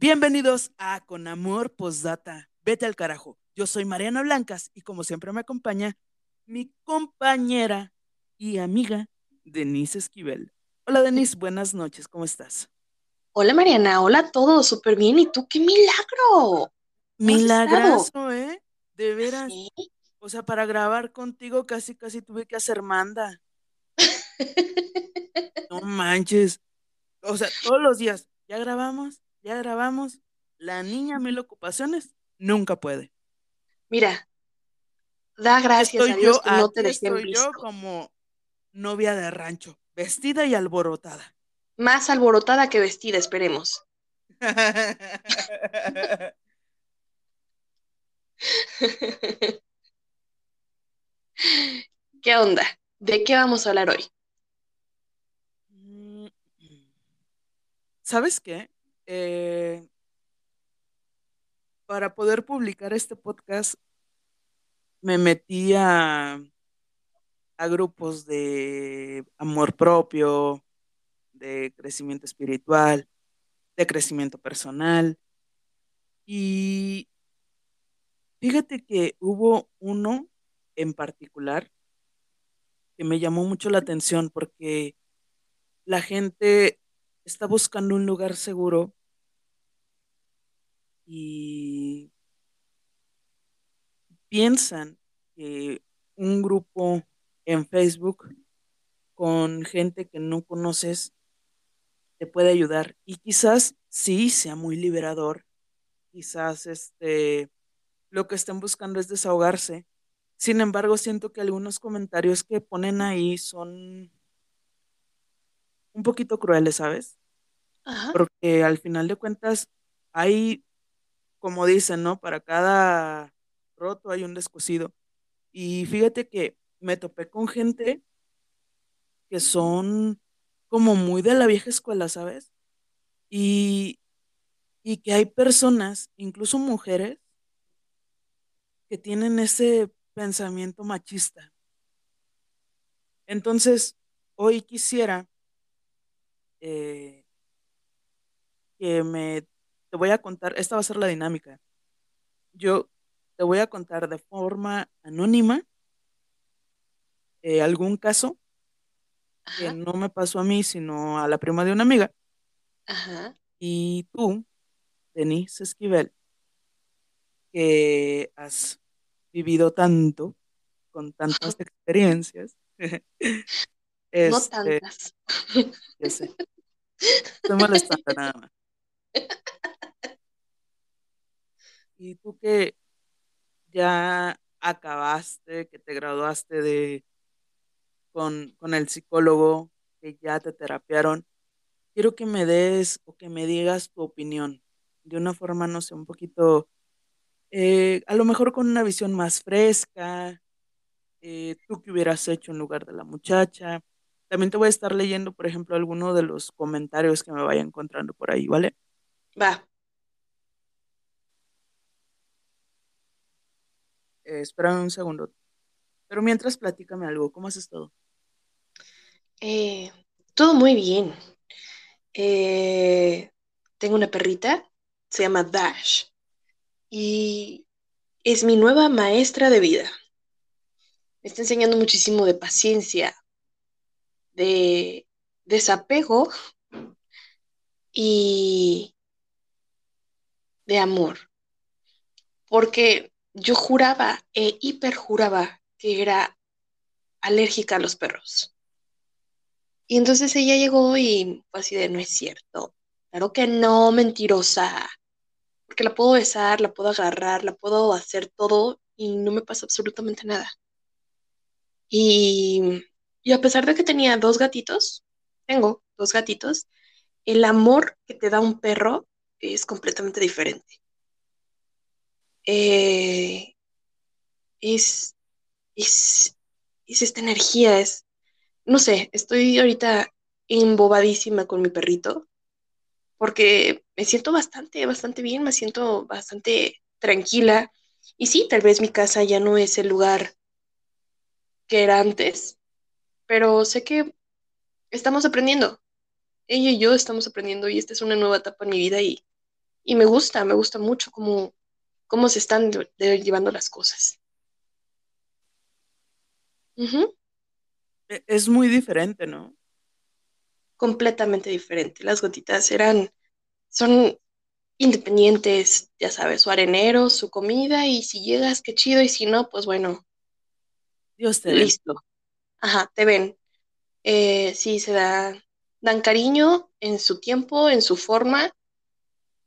Bienvenidos a Con Amor Postdata. Vete al carajo. Yo soy Mariana Blancas y como siempre me acompaña mi compañera y amiga Denise Esquivel. Hola Denise, buenas noches, ¿cómo estás? Hola Mariana, hola a todos, súper bien. ¿Y tú qué milagro? Milagroso, ¿eh? De veras. O sea, para grabar contigo casi, casi tuve que hacer manda. no manches. O sea, todos los días, ya grabamos, ya grabamos. La niña mil ocupaciones nunca puede. Mira, da gracias a Dios que no te dejé estoy yo como novia de rancho, vestida y alborotada. Más alborotada que vestida, esperemos. ¿Qué onda? ¿De qué vamos a hablar hoy? Mm, ¿Sabes qué? Eh, para poder publicar este podcast, me metí a, a grupos de amor propio, de crecimiento espiritual, de crecimiento personal. Y fíjate que hubo uno en particular que me llamó mucho la atención porque la gente está buscando un lugar seguro y piensan que un grupo en Facebook con gente que no conoces te puede ayudar y quizás sí sea muy liberador, quizás este lo que estén buscando es desahogarse. Sin embargo, siento que algunos comentarios que ponen ahí son un poquito crueles, ¿sabes? Porque al final de cuentas hay como dicen, ¿no? Para cada roto hay un descosido. Y fíjate que me topé con gente que son como muy de la vieja escuela, ¿sabes? Y, y que hay personas, incluso mujeres, que tienen ese pensamiento machista. Entonces, hoy quisiera eh, que me te voy a contar, esta va a ser la dinámica. Yo te voy a contar de forma anónima eh, algún caso que no me pasó a mí, sino a la prima de una amiga. Ajá. Y tú, Denise Esquivel, que has vivido tanto, con tantas experiencias. no este, tantas. Ya sé. Estoy molestando nada más. Y tú que ya acabaste, que te graduaste de con, con el psicólogo, que ya te terapiaron, quiero que me des o que me digas tu opinión de una forma, no sé, un poquito, eh, a lo mejor con una visión más fresca, eh, tú qué hubieras hecho en lugar de la muchacha. También te voy a estar leyendo, por ejemplo, algunos de los comentarios que me vaya encontrando por ahí, ¿vale? Va. Eh, espérame un segundo. Pero mientras, platícame algo. ¿Cómo has estado? Eh, todo muy bien. Eh, tengo una perrita, se llama Dash, y es mi nueva maestra de vida. Me está enseñando muchísimo de paciencia, de desapego y de amor. Porque yo juraba e hiperjuraba que era alérgica a los perros. Y entonces ella llegó y fue así de, no es cierto. Claro que no, mentirosa. Porque la puedo besar, la puedo agarrar, la puedo hacer todo y no me pasa absolutamente nada. Y, y a pesar de que tenía dos gatitos, tengo dos gatitos, el amor que te da un perro es completamente diferente. Eh, es, es, es esta energía, es, no sé, estoy ahorita embobadísima con mi perrito, porque me siento bastante, bastante bien, me siento bastante tranquila. Y sí, tal vez mi casa ya no es el lugar que era antes, pero sé que estamos aprendiendo. Ella y yo estamos aprendiendo y esta es una nueva etapa en mi vida y, y me gusta, me gusta mucho cómo, cómo se están de- de- llevando las cosas. E- Es muy diferente, ¿no? Completamente diferente. Las gotitas eran, son independientes, ya sabes, su arenero, su comida, y si llegas, qué chido, y si no, pues bueno, Dios te listo. Ajá, te ven. Eh, sí, se da, dan cariño en su tiempo, en su forma,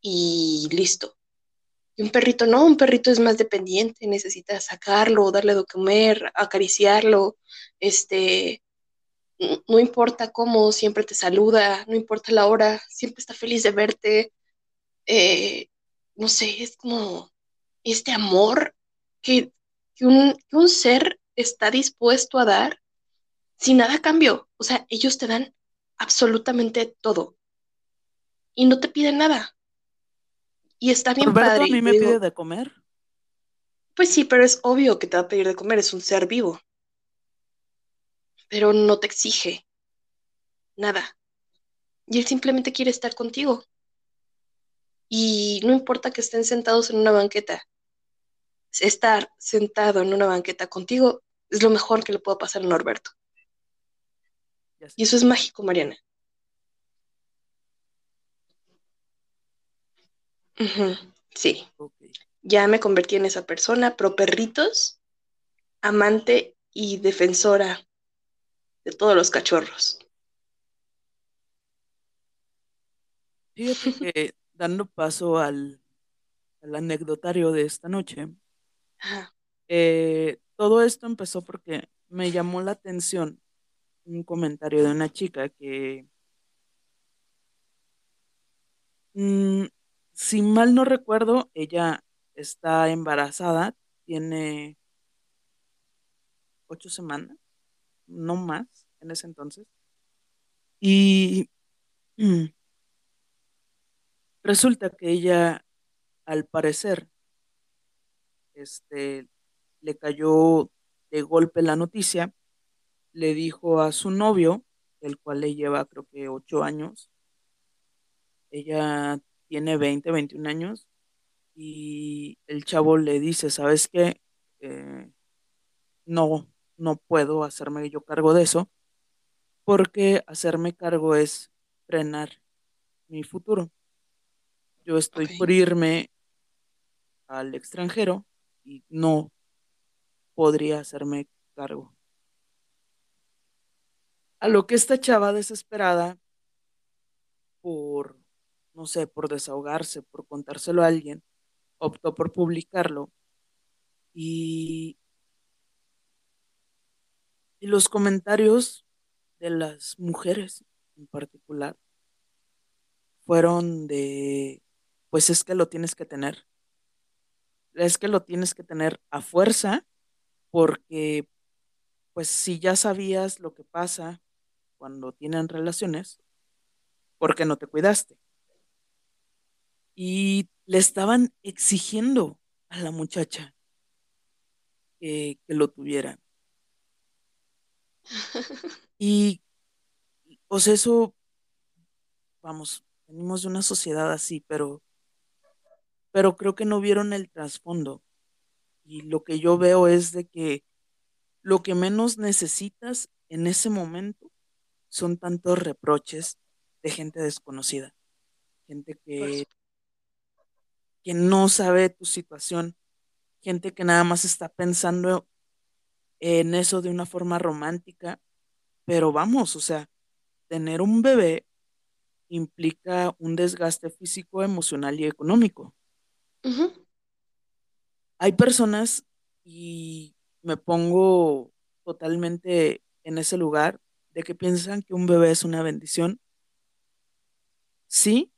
y listo. Y un perrito no, un perrito es más dependiente, necesita sacarlo, darle de comer, acariciarlo, este, no importa cómo, siempre te saluda, no importa la hora, siempre está feliz de verte. eh, no sé, es como este amor que, que un, que un ser está dispuesto a dar sin nada a cambio. O sea, ellos te dan absolutamente todo y no te piden nada. Y está bien Roberto padre. a mí me digo, pide de comer. Pues sí, pero es obvio que te va a pedir de comer, es un ser vivo, pero no te exige nada. Y él simplemente quiere estar contigo. Y no importa que estén sentados en una banqueta, estar sentado en una banqueta contigo es lo mejor que le puede pasar a Norberto. Y eso es mágico, Mariana. Sí, ya me convertí en esa persona, pro perritos, amante y defensora de todos los cachorros. Fíjate que dando paso al, al anecdotario de esta noche, eh, todo esto empezó porque me llamó la atención un comentario de una chica que, mm, si mal no recuerdo, ella está embarazada, tiene ocho semanas, no más en ese entonces, y resulta que ella, al parecer, este, le cayó de golpe la noticia, le dijo a su novio, el cual le lleva creo que ocho años, ella tiene 20, 21 años, y el chavo le dice, ¿sabes qué? Eh, no, no puedo hacerme yo cargo de eso, porque hacerme cargo es frenar mi futuro. Yo estoy por irme al extranjero y no podría hacerme cargo. A lo que esta chava desesperada por, no sé, por desahogarse, por contárselo a alguien, optó por publicarlo y, y los comentarios de las mujeres en particular fueron de, pues es que lo tienes que tener, es que lo tienes que tener a fuerza porque pues si ya sabías lo que pasa cuando tienen relaciones, ¿por qué no te cuidaste? Y le estaban exigiendo a la muchacha que, que lo tuviera. Y pues eso, vamos, venimos de una sociedad así, pero, pero creo que no vieron el trasfondo. Y lo que yo veo es de que lo que menos necesitas en ese momento son tantos reproches de gente desconocida, gente que, que no sabe tu situación, gente que nada más está pensando en eso de una forma romántica, pero vamos, o sea, tener un bebé implica un desgaste físico, emocional y económico. Hay personas, y me pongo totalmente en ese lugar, de que piensan que un bebé es una bendición, sí,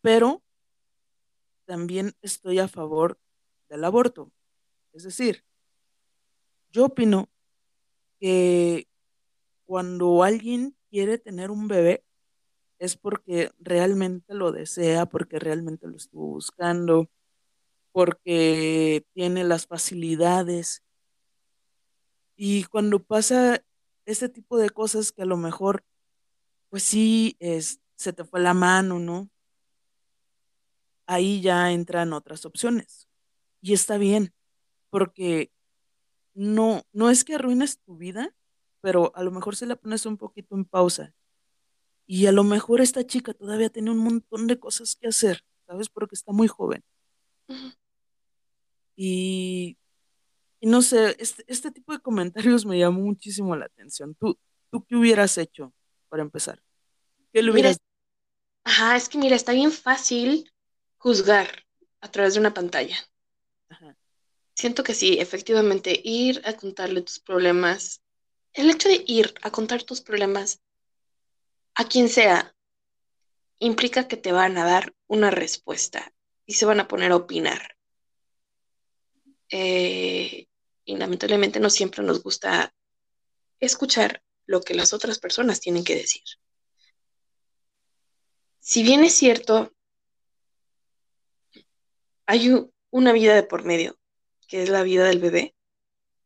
pero también estoy a favor del aborto. Es decir, yo opino que cuando alguien quiere tener un bebé es porque realmente lo desea, porque realmente lo estuvo buscando, porque tiene las facilidades. Y cuando pasa este tipo de cosas que a lo mejor, pues sí, es, se te fue la mano, ¿no? Ahí ya entran otras opciones. Y está bien, porque no, no es que arruines tu vida, pero a lo mejor se la pones un poquito en pausa. Y a lo mejor esta chica todavía tiene un montón de cosas que hacer, ¿sabes? Porque está muy joven. Y, y no sé, este, este tipo de comentarios me llamó muchísimo la atención. ¿Tú, tú qué hubieras hecho para empezar? ¿Qué le Mira, hubieras... ajá, es que mira, está bien fácil juzgar a través de una pantalla. Ajá, Siento que sí, efectivamente, ir a contarle tus problemas, el hecho de ir a contar tus problemas a quien sea, implica que te van a dar una respuesta y se van a poner a opinar. Eh, y lamentablemente no siempre nos gusta escuchar lo que las otras personas tienen que decir. Si bien es cierto, hay una vida de por medio, que es la vida del bebé,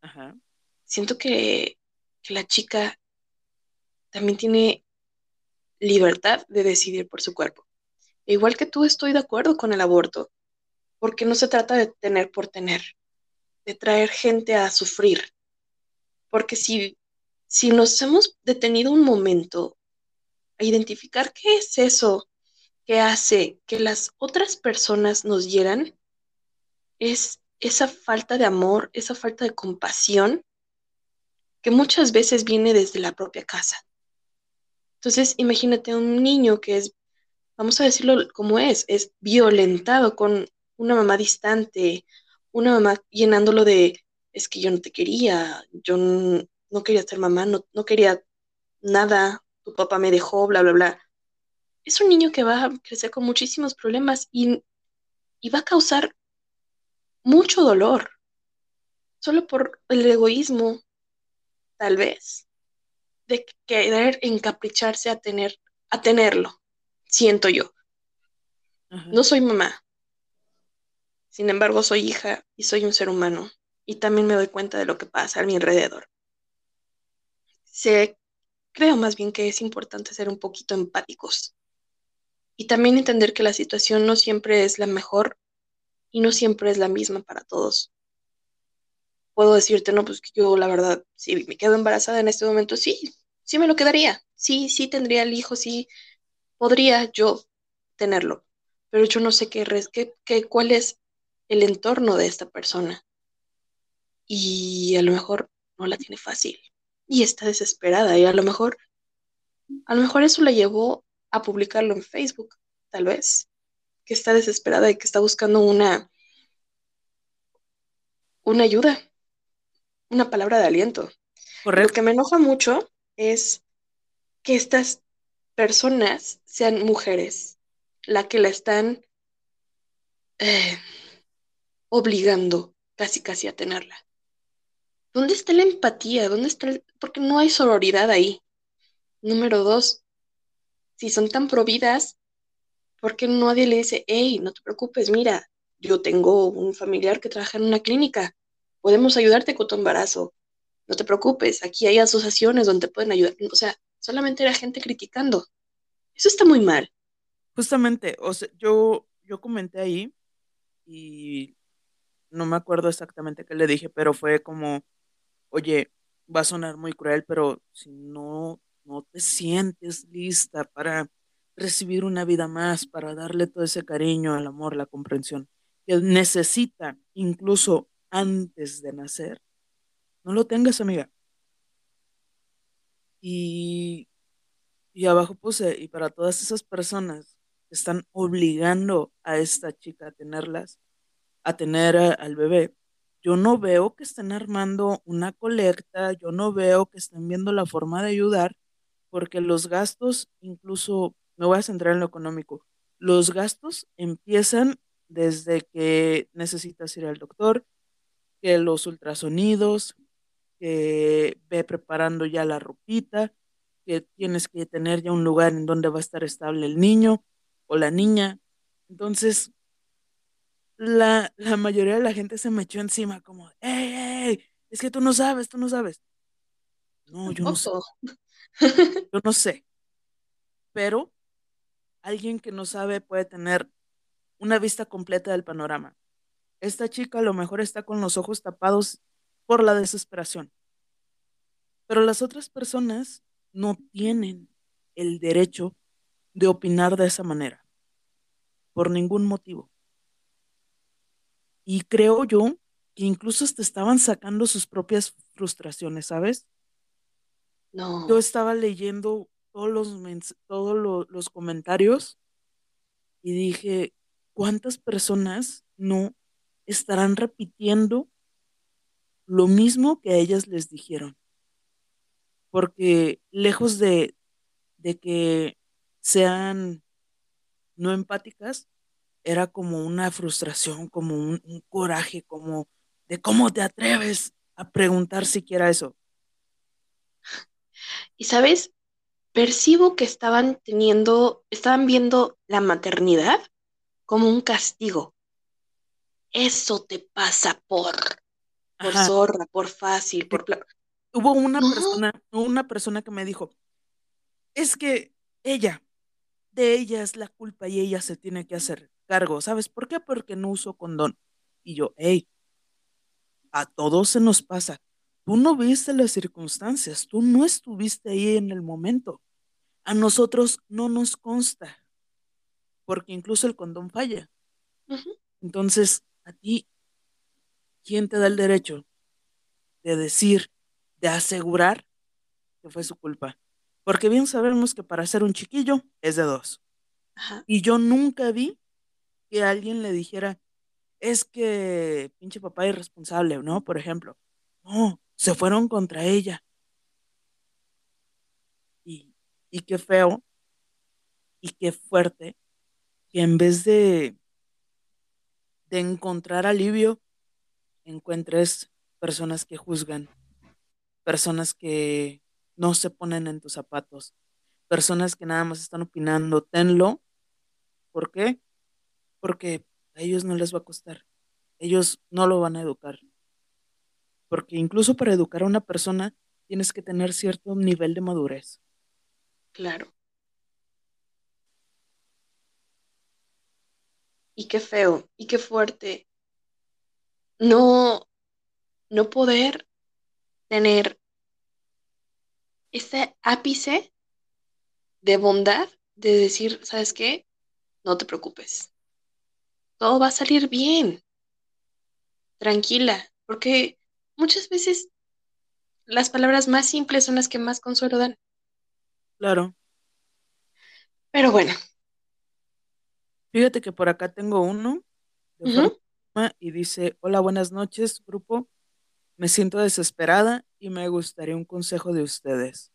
ajá, siento que, que la chica también tiene libertad de decidir por su cuerpo. Igual que tú, estoy de acuerdo con el aborto, porque no se trata de tener por tener, de traer gente a sufrir, porque si, si nos hemos detenido un momento a identificar qué es eso que hace que las otras personas nos hieran, es esa falta de amor, esa falta de compasión que muchas veces viene desde la propia casa. Entonces, imagínate un niño que es, vamos a decirlo como es, es violentado con una mamá distante, una mamá llenándolo de, es que yo no te quería, yo no quería ser mamá, no, no quería nada, tu papá me dejó, bla, bla, bla. Es un niño que va a crecer con muchísimos problemas y, y va a causar mucho dolor, solo por el egoísmo, tal vez, de querer encapricharse a tener, a tenerlo, siento yo. ajá. No soy mamá, sin embargo soy hija y soy un ser humano y también me doy cuenta de lo que pasa a mi alrededor. Sé, creo más bien que es importante ser un poquito empáticos y también entender que la situación no siempre es la mejor y no siempre es la misma para todos. Puedo decirte, no, pues yo la verdad, si me quedo embarazada en este momento, sí, sí me lo quedaría, sí, sí tendría el hijo, sí podría yo tenerlo, pero yo no sé qué, qué, qué- cuál es el entorno de esta persona y a lo mejor no la tiene fácil y está desesperada y a lo mejor, a lo mejor eso la llevó a publicarlo en Facebook, tal vez, que está desesperada y que está buscando una, una ayuda, una palabra de aliento. Lo Correcto, que me enoja mucho es que estas personas sean mujeres, la que la están eh, obligando casi casi a tenerla. ¿Dónde está la empatía? ¿Dónde está el... Porque no hay sororidad ahí. Número dos, si son tan providas, ¿por qué nadie le dice, hey, no te preocupes, mira, yo tengo un familiar que trabaja en una clínica, podemos ayudarte con tu embarazo, no te preocupes, aquí hay asociaciones donde pueden ayudar. O sea, solamente era gente criticando. Eso está muy mal. justamente, o sea, yo, yo comenté ahí y no me acuerdo exactamente qué le dije, pero fue como, oye, va a sonar muy cruel, pero si no, no te sientes lista para recibir una vida más, para darle todo ese cariño, el amor, la comprensión que necesita incluso antes de nacer, no lo tengas, amiga. Y, y abajo puse, y para todas esas personas que están obligando a esta chica a tenerlas, a tener al bebé. Yo no veo que estén armando una colecta, yo no veo que estén viendo la forma de ayudar, porque los gastos, incluso, me voy a centrar en lo económico, los gastos empiezan desde que necesitas ir al doctor, que los ultrasonidos, que ve preparando ya la ropita, que tienes que tener ya un lugar en donde va a estar estable el niño o la niña. Entonces, la, la mayoría de la gente se me echó encima como, hey, hey, es que tú no sabes, tú no sabes. No, yo no. yo no sé, pero alguien que no sabe puede tener una vista completa del panorama. Esta chica a lo mejor está con los ojos tapados por la desesperación, pero las otras personas no tienen el derecho de opinar de esa manera, por ningún motivo. Y creo yo que incluso te estaban sacando sus propias frustraciones, ¿sabes? Yo estaba leyendo todos los, todos los comentarios y dije, ¿cuántas personas no estarán repitiendo lo mismo que a ellas les dijeron? Porque lejos de, de que sean no empáticas, era como una frustración, como un, un, coraje, como de cómo te atreves a preguntar siquiera eso. Y sabes, percibo que estaban teniendo, estaban viendo la maternidad como un castigo. Eso te pasa por, por Ajá. zorra, por fácil, por... Hubo una no. persona, una persona que me dijo, es que ella, de ella es la culpa y ella se tiene que hacer cargo. ¿Sabes por qué? Porque no uso condón. Y yo, hey, a todos se nos pasa. Tú no viste las circunstancias, tú no estuviste ahí en el momento. A nosotros no nos consta, porque incluso el condón falla. Uh -huh. Entonces, a ti, ¿quién te da el derecho de decir, de asegurar que fue su culpa? Porque bien sabemos que para ser un chiquillo es de dos. Y yo nunca vi que alguien le dijera, es que pinche papá irresponsable, ¿no? Por ejemplo, no, se fueron contra ella. Y, y qué feo y qué fuerte que en vez de, de encontrar alivio, encuentres personas que juzgan, personas que no se ponen en tus zapatos, personas que nada más están opinando, tenlo. ¿Por qué? Porque a ellos no les va a costar. Ellos no lo van a educar. Porque incluso para educar a una persona tienes que tener cierto nivel de madurez. Claro. Y qué feo, y qué fuerte. No, no poder tener ese ápice de bondad de decir, ¿sabes qué? No te preocupes. Todo va a salir bien. Tranquila, porque muchas veces las palabras más simples son las que más consuelo dan. Claro. Pero bueno. Fíjate que por acá tengo uno de uh -huh. y dice, hola, buenas noches, grupo. Me siento desesperada y me gustaría un consejo de ustedes.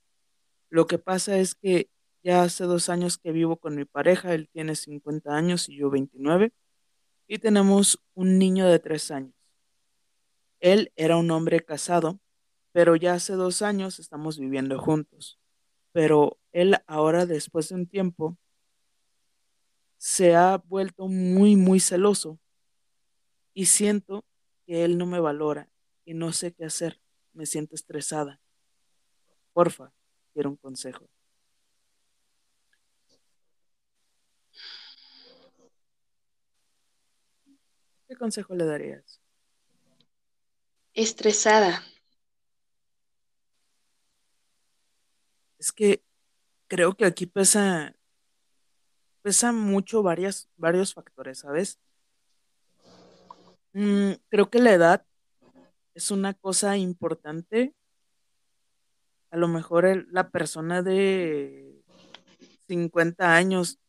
Lo que pasa es que ya hace dos años que vivo con mi pareja, él tiene 50 años y yo 29, y tenemos un niño de tres años. Él era un hombre casado, pero ya hace dos años estamos viviendo juntos. Pero él ahora, después de un tiempo, se ha vuelto muy, muy celoso y siento que él no me valora y no sé qué hacer. Me siento estresada. Porfa, quiero un consejo. ¿Qué consejo le darías? Estresada. Es que creo que aquí pesa, pesa mucho varias, varios factores, ¿sabes? Mm, creo que la edad es una cosa importante. A lo mejor la persona de 50 años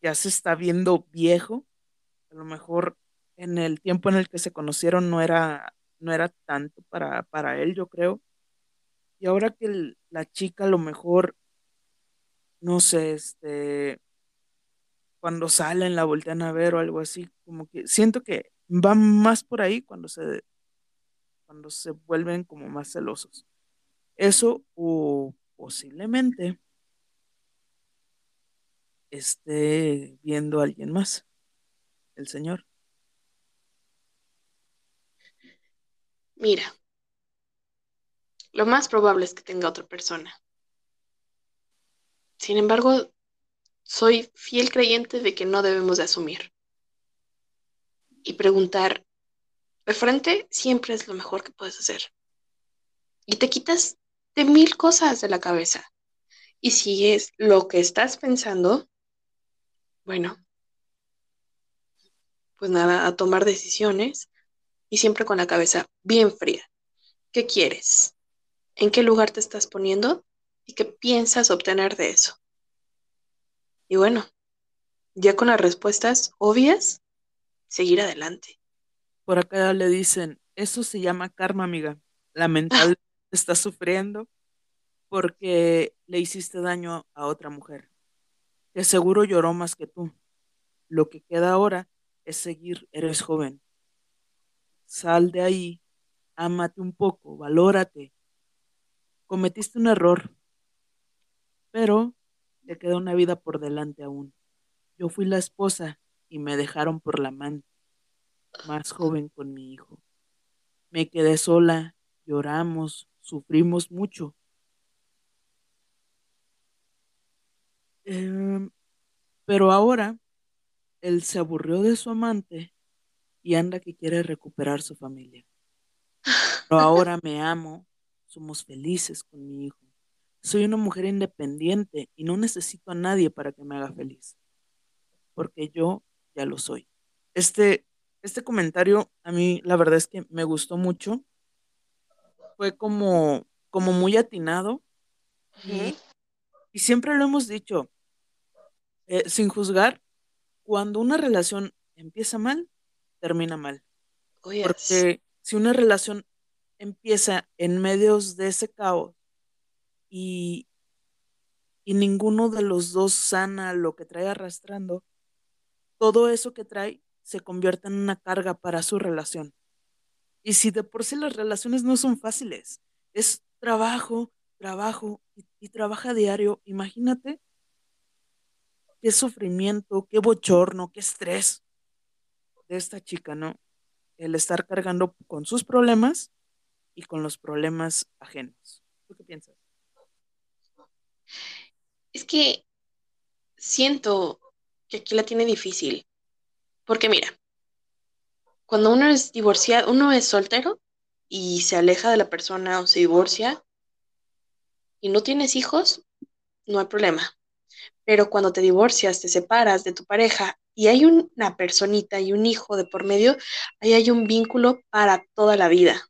ya se está viendo viejo. A lo mejor en el tiempo en el que se conocieron no era, no era tanto para, para él, yo creo. Y ahora que la chica a lo mejor, no sé, este, cuando salen la voltean a ver o algo así, como que siento que va más por ahí cuando se, cuando se vuelven como más celosos. Eso o posiblemente esté viendo a alguien más, el Señor. Mira, lo más probable es que tenga otra persona. Sin embargo, soy fiel creyente de que no debemos de asumir. y preguntar de frente siempre es lo mejor que puedes hacer. Y te quitas de mil cosas de la cabeza. Y si es lo que estás pensando, bueno, pues nada, a tomar decisiones y siempre con la cabeza bien fría. ¿Qué quieres? ¿En qué lugar te estás poniendo? ¿Y qué piensas obtener de eso? Y bueno, ya con las respuestas obvias, seguir adelante. Por acá le dicen, eso se llama karma, amiga. Lamentablemente estás sufriendo porque le hiciste daño a otra mujer, que seguro lloró más que tú. Lo que queda ahora es seguir, eres joven. Sal de ahí, ámate un poco, valórate. Cometiste un error, pero te queda una vida por delante aún. Yo fui la esposa y me dejaron por la amante, más joven con mi hijo. Me quedé sola, lloramos, sufrimos mucho. Eh, pero ahora él se aburrió de su amante y anda que quiere recuperar su familia. Pero ahora me amo, somos felices con mi hijo. Soy una mujer independiente y no necesito a nadie para que me haga feliz, porque yo ya lo soy. Este, este comentario a mí la verdad es que me gustó mucho. Fue como, como muy atinado y, y siempre lo hemos dicho, eh, sin juzgar, cuando una relación empieza mal, termina mal. Oh, yes. Porque si una relación empieza en medios de ese caos y, y ninguno de los dos sana lo que trae arrastrando, todo eso que trae se convierte en una carga para su relación. Y si de por sí las relaciones no son fáciles, es trabajo, trabajo y, y trabaja diario, imagínate qué sufrimiento, qué bochorno, qué estrés de esta chica, ¿no? El estar cargando con sus problemas y con los problemas ajenos. ¿Tú qué piensas? Es que siento que aquí la tiene difícil. Porque mira, cuando uno es divorciado, uno es soltero y se aleja de la persona o se divorcia y no tienes hijos, no hay problema. Pero cuando te divorcias, te separas de tu pareja y hay una personita y un hijo de por medio, ahí hay un vínculo para toda la vida.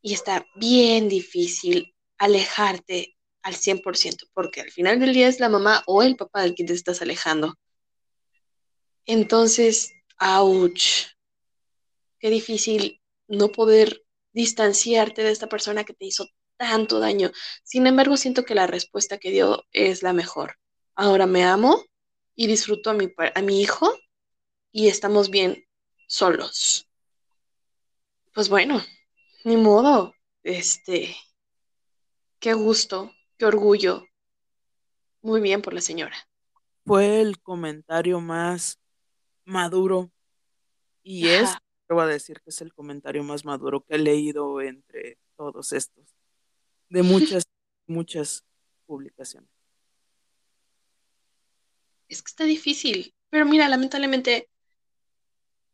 Y está bien difícil alejarte al 100%, porque al final del día es la mamá o el papá del que te estás alejando. Entonces, ouch, qué difícil no poder distanciarte de esta persona que te hizo tanto daño. Sin embargo, siento que la respuesta que dio es la mejor. Ahora me amo y disfruto a mi, a mi hijo y estamos bien solos. Pues bueno, ni modo, este, qué gusto, qué orgullo. Muy bien por la señora. Fue el comentario más maduro y es, te voy a decir que es el comentario más maduro que he leído entre todos estos, de muchas, muchas publicaciones. Es que está difícil, pero mira, lamentablemente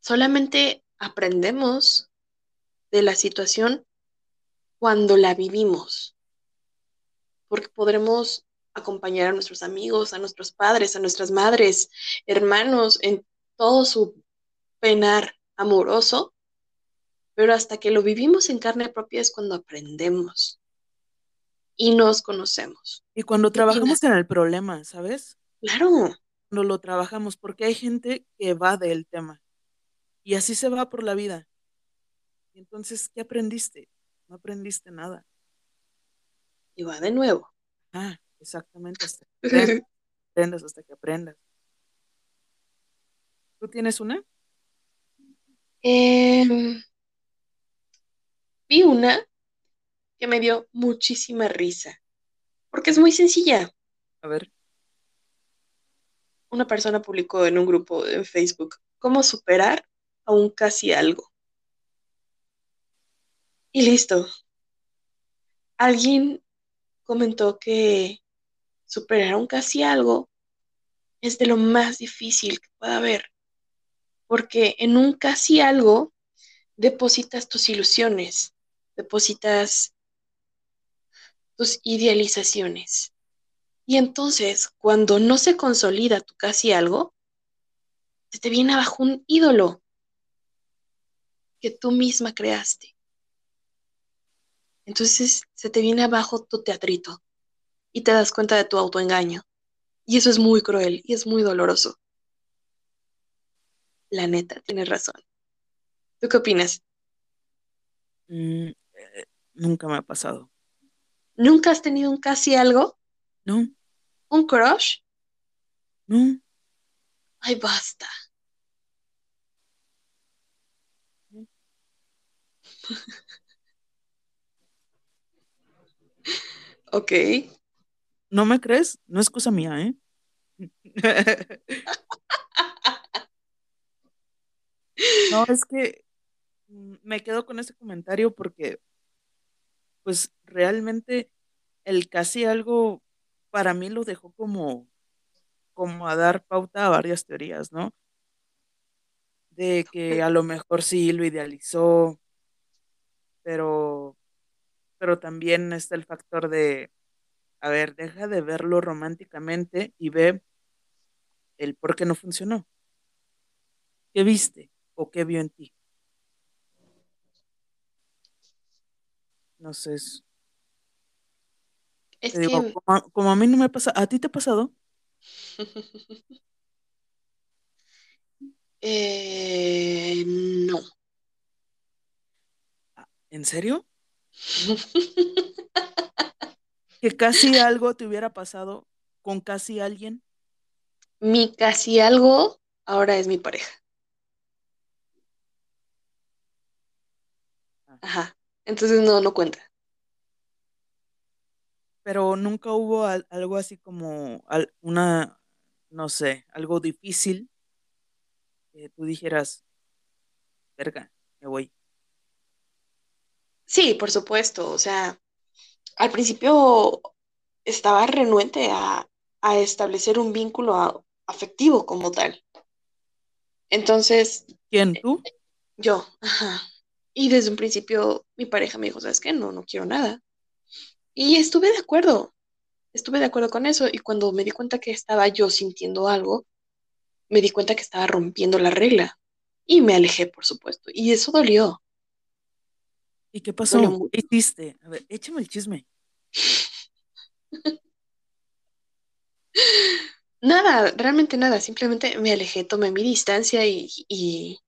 solamente aprendemos de la situación cuando la vivimos, porque podremos acompañar a nuestros amigos, a nuestros padres, a nuestras madres, hermanos, en todo su penar amoroso, pero hasta que lo vivimos en carne propia es cuando aprendemos y nos conocemos. Y cuando trabajamos en el problema, ¿sabes? Claro, Cuando lo trabajamos, porque hay gente que evade el tema y así se va por la vida. Y entonces, ¿qué aprendiste? No aprendiste nada. y va de nuevo. Ah, exactamente, hasta que aprendas, aprendas hasta que aprendas. ¿Tú tienes una? Em, vi una que me dio muchísima risa, porque es muy sencilla. A ver, Una persona publicó en un grupo en Facebook cómo superar a un casi algo. Y listo. Alguien comentó que superar a un casi algo es de lo más difícil que pueda haber, porque en un casi algo depositas tus ilusiones, depositas tus idealizaciones. Y entonces, cuando no se consolida tu casi algo, se te viene abajo un ídolo que tú misma creaste. Entonces se te viene abajo tu teatrito y te das cuenta de tu autoengaño. Y eso es muy cruel y es muy doloroso. La neta, tienes razón. ¿Tú qué opinas? Mm, eh, nunca me ha pasado. ¿Nunca has tenido un casi algo? No, ¿Un crush? no. Ay, basta. Ok. ¿No me crees? No es cosa mía, ¿eh? No, es que me quedo con ese comentario porque, pues, realmente el casi algo para mí lo dejó como, como a dar pauta a varias teorías, ¿no? De que a lo mejor sí lo idealizó, pero, pero también está el factor de, a ver, deja de verlo románticamente y ve el por qué no funcionó. ¿Qué viste o qué vio en ti? No sé, es- Es te digo, que como, a como a mí no me pasa, ¿a ti te ha pasado? eh, no. ¿En serio? Que casi algo te hubiera pasado con casi alguien. Mi casi algo ahora es mi pareja. Ajá. Entonces no, no cuenta. Pero nunca hubo al- algo así como al- una, no sé, algo difícil que tú dijeras, verga, me voy. Sí, por supuesto. O sea, al principio estaba renuente a, a establecer un vínculo a- afectivo como tal. Entonces, ¿Quién, tú? yo, ajá. Y desde un principio mi pareja me dijo, ¿sabes qué? No, no quiero nada. Y estuve de acuerdo, estuve de acuerdo con eso. Y cuando me di cuenta que estaba yo sintiendo algo, me di cuenta que estaba rompiendo la regla. Y me alejé, por supuesto. Y eso dolió, ¿Y qué pasó? ¿Qué hiciste? A ver, échame el chisme. Nada, realmente nada, simplemente me alejé, tomé mi distancia y, y,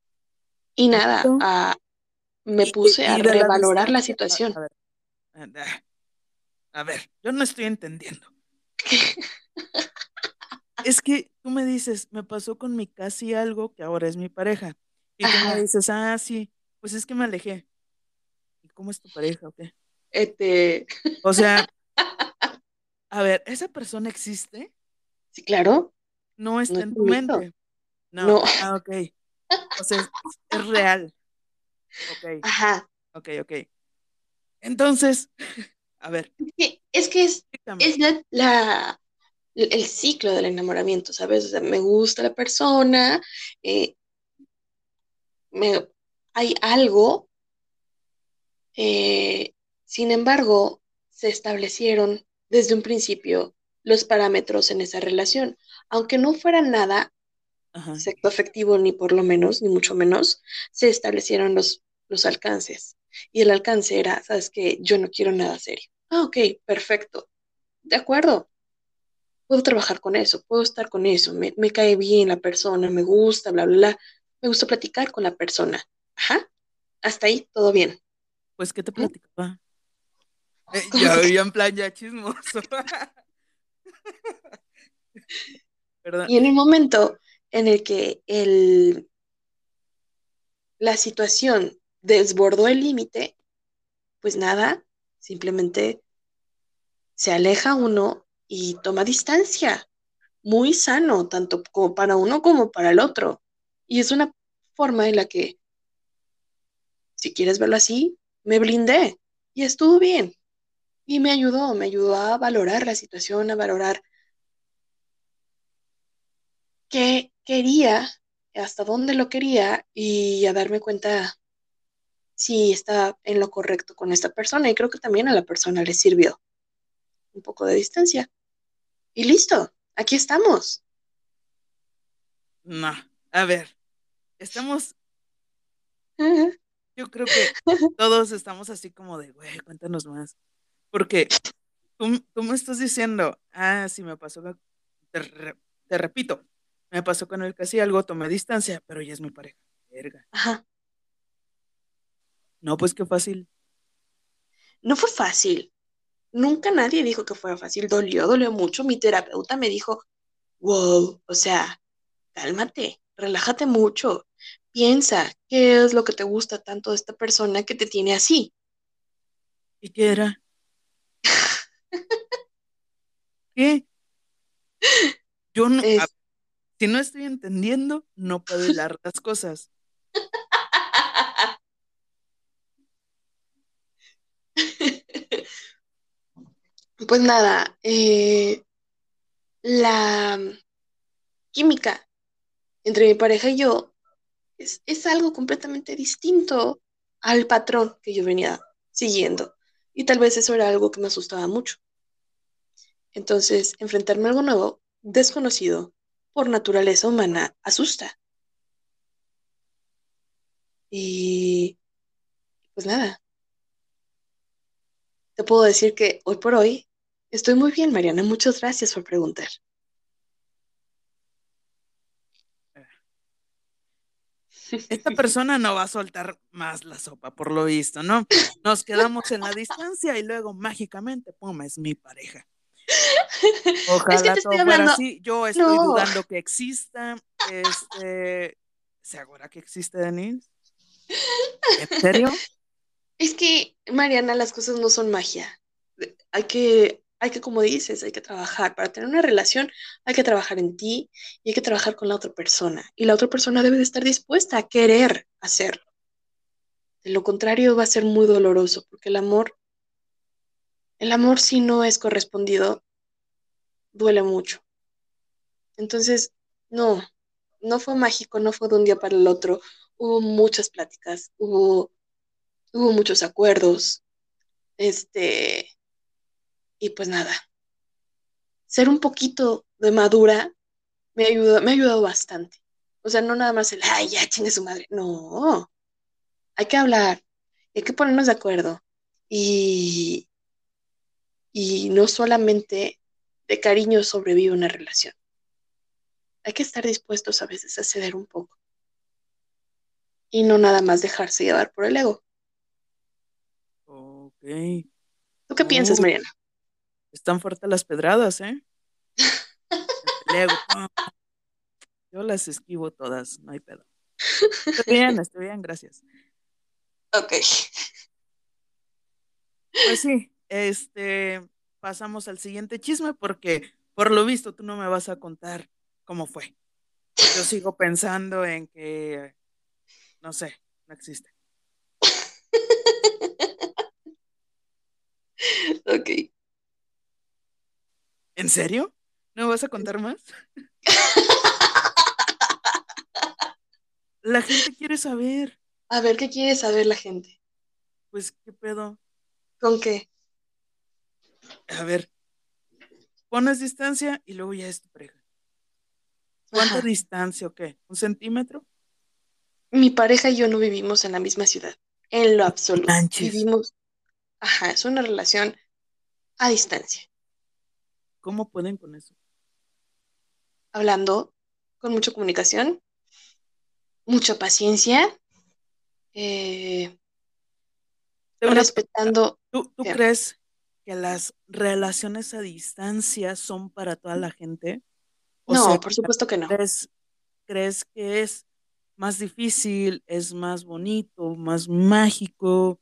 y nada, ah, me puse a la revalorar la a, situación. a ver, a, ver, yo no estoy entendiendo. Es que tú me dices, me pasó con mi casi algo que ahora es mi pareja. Y tú me dices, ah, sí, pues es que me alejé. ¿Y cómo es tu pareja o qué? este, O sea, a ver, ¿esa persona existe? sí, claro, No está es en tu mito. mente. No, No, ah, ok. O sea, es, es real. Ok, ajá. ok, ok. Entonces, a ver, que- Es que es, es la, la- el ciclo del enamoramiento, ¿sabes? O sea, me gusta la persona, eh, me, hay algo, eh, sin embargo, se establecieron desde un principio los parámetros en esa relación. Aunque no fuera nada Ajá. sexo afectivo, ni por lo menos, ni mucho menos, se establecieron los, los alcances. Y el alcance era, ¿sabes qué? Yo no quiero nada serio. Ah, ok, perfecto. De acuerdo. Puedo trabajar con eso, puedo estar con eso, me, me cae bien la persona, me gusta, bla, bla, bla. Me gusta platicar con la persona. Ajá. Hasta ahí, todo bien. Pues, ¿qué te ¿Mm? platicaba? Eh, ya, ya en plan, ya chismoso. Y en el momento en el que el, la situación desbordó el límite, pues nada, simplemente se aleja uno y toma distancia. Muy sano, tanto como para uno como para el otro. Y es una forma en la que, si quieres verlo así, me blindé y estuvo bien. Y me ayudó, me ayudó a valorar la situación, a valorar qué quería hasta dónde lo quería y a darme cuenta si está en lo correcto con esta persona. Y creo que también a la persona le sirvió un poco de distancia. Y listo, aquí estamos. No, a ver, estamos... Yo creo que todos estamos así como de, güey, cuéntanos más. Porque tú, tú, me estás diciendo, ah, sí me pasó, te, te, repito, me pasó con él casi algo, tomé distancia, pero ya es mi pareja. Verga. Ajá. No, pues qué fácil. No fue fácil. Nunca nadie dijo que fuera fácil. Dolió, dolió mucho. Mi terapeuta me dijo, wow, o sea, cálmate, relájate mucho. Piensa, ¿qué es lo que te gusta tanto de esta persona que te tiene así? ¿Y qué era? ¿Qué? Yo no, es... si no estoy entendiendo, no puedo hilar las cosas. Pues nada, eh, la química entre mi pareja y yo es, es, algo completamente distinto al patrón que yo venía siguiendo. Y tal vez eso era algo que me asustaba mucho. Entonces, enfrentarme a algo nuevo, desconocido, por naturaleza humana, asusta. Y pues nada, te puedo decir que hoy por hoy estoy muy bien, Mariana. Muchas gracias por preguntar. Esta persona no va a soltar más la sopa, por lo visto, ¿no? Nos quedamos en la distancia y luego mágicamente, pum, es mi pareja. Ojalá es que te estoy hablando... así. Yo estoy no. dudando que exista. Este, ¿Segura que existe Denise? ¿En serio? Es que, Mariana, las cosas no son magia. Hay que, hay que, como dices, hay que trabajar. Para tener una relación hay que trabajar en ti y hay que trabajar con la otra persona. Y la otra persona debe de estar dispuesta a querer hacerlo. De lo contrario va a ser muy doloroso porque el amor, el amor si no es correspondido, duele mucho. Entonces, no, no fue mágico, no fue de un día para el otro. Hubo muchas pláticas, hubo hubo muchos acuerdos, este, y pues nada, ser un poquito de madura me, ayudó, me ha ayudado bastante. O sea, no nada más el, ay, ya chingue su madre. No, hay que hablar, hay que ponernos de acuerdo. Y, y no solamente de cariño sobrevive una relación. Hay que estar dispuestos a veces a ceder un poco. Y no nada más dejarse llevar por el ego. ¿Tú qué piensas, Mariana? Están fuertes las pedradas, ¿eh? Yo las esquivo todas, no hay pedo. Estoy bien, estoy bien, gracias. Ok. Pues sí, este, pasamos al siguiente chisme porque por lo visto tú no me vas a contar cómo fue. Yo sigo pensando en que, no sé, no existe. ok. ¿En serio? ¿No vas a contar más? la gente quiere saber. A ver, ¿qué quiere saber la gente? Pues, ¿qué pedo? ¿Con qué? A ver, pones distancia y luego ya es tu pareja. ¿Cuánta Ajá. distancia o qué? ¿Un centímetro? Mi pareja y yo no vivimos en la misma ciudad, en lo absoluto. Manches. Vivimos, ajá, es una relación a distancia. ¿Cómo pueden con eso? Hablando, con mucha comunicación, mucha paciencia, eh, respetando. ¿Tú, tú crees que las relaciones a distancia son para toda la gente? O no, sea, por supuesto que no. ¿crees, ¿Crees que es más difícil, es más bonito, más mágico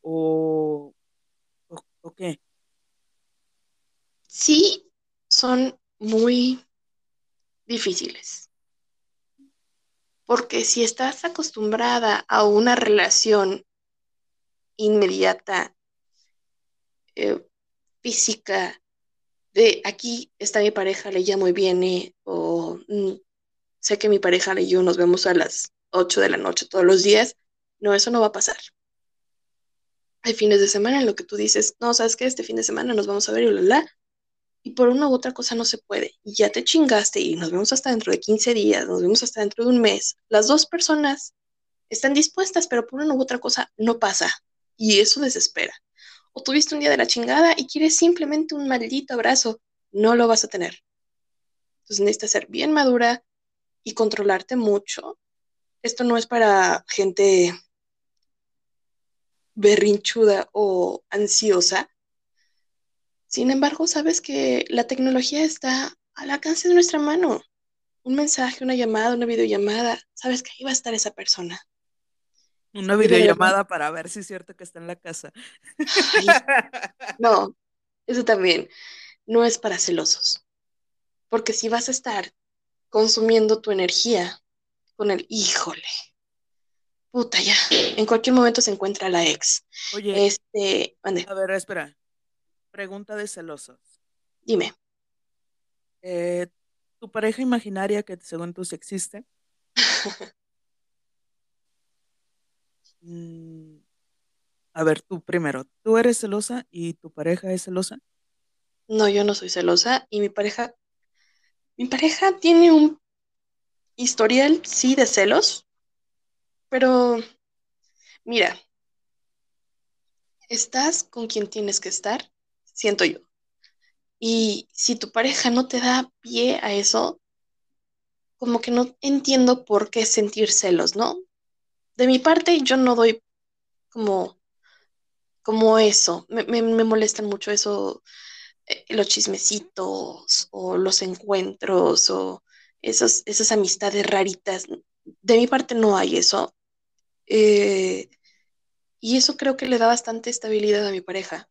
o, o, o qué? Sí son muy difíciles. Porque si estás acostumbrada a una relación inmediata, eh, física, de aquí está mi pareja, le llamo y viene, o mm, sé que mi pareja y yo nos vemos a las 8 de la noche todos los días. No, eso no va a pasar. Hay fines de semana en lo que tú dices, no, ¿sabes qué? Este fin de semana nos vamos a ver y bla, bla. Y por una u otra cosa no se puede. Y ya te chingaste y nos vemos hasta dentro de 15 días, nos vemos hasta dentro de un mes. Las dos personas están dispuestas, pero por una u otra cosa no pasa. Y eso desespera. O tuviste un día de la chingada y quieres simplemente un maldito abrazo. No lo vas a tener. Entonces necesitas ser bien madura y controlarte mucho. Esto no es para gente berrinchuda o ansiosa. Sin embargo, sabes que la tecnología está al alcance de nuestra mano. Un mensaje, una llamada, una videollamada, sabes que ahí va a estar esa persona. Una videollamada para ver si es cierto que está en la casa. no, eso también no es para celosos. Porque si vas a estar consumiendo tu energía con el híjole, puta ya, en cualquier momento se encuentra la ex. Oye, este, a ver, espera. Pregunta de celosos. Dime. Eh, ¿Tu pareja imaginaria que según tú sí existe? Mm, a ver, tú primero, ¿tú eres celosa y tu pareja es celosa? No, yo no soy celosa y mi pareja, mi pareja tiene un historial, sí, de celos, pero mira, estás con quien tienes que estar, siento yo. Y si tu pareja no te da pie a eso, como que no entiendo por qué sentir celos, ¿no? De mi parte, yo no doy como, como eso. Me, me, molestan mucho eso, eh, los chismecitos o los encuentros o esos, esas amistades raritas. De mi parte no hay eso. Eh, y eso creo que le da bastante estabilidad a mi pareja.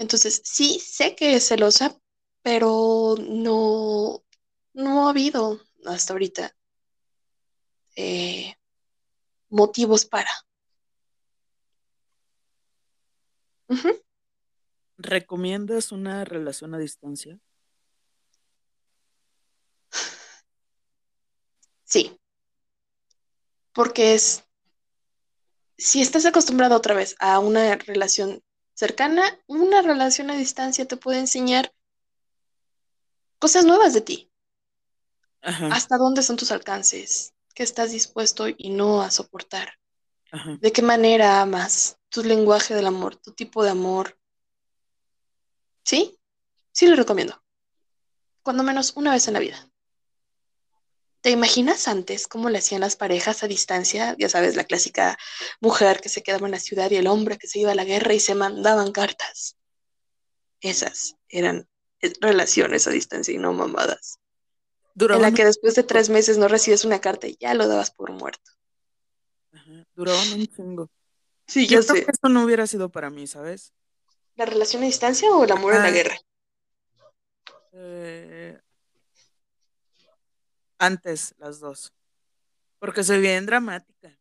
Entonces, sí, sé que es celosa, pero no, no ha habido hasta ahorita eh, motivos para. ¿Recomiendas una relación a distancia? Sí. Porque es, si estás acostumbrado otra vez a una relación cercana, una relación a distancia te puede enseñar cosas nuevas de ti. Hasta dónde son tus alcances, qué estás dispuesto y no a soportar. De qué manera amas, tu lenguaje del amor, tu tipo de amor. ¿Sí? Sí lo recomiendo. Cuando menos una vez en la vida. ¿Te imaginas antes cómo le hacían las parejas a distancia? Ya sabes, la clásica mujer que se quedaba en la ciudad y el hombre que se iba a la guerra y se mandaban cartas. Esas eran eh, relaciones a distancia y no mamadas. en la que después de tres meses no recibes una carta y ya lo dabas por muerto. Ajá. Duraban un chingo. Sí, yo, sé. esto no hubiera sido para mí, ¿sabes? ¿La relación a distancia o el amor en la guerra? Eh, antes, las dos. Porque soy bien dramática.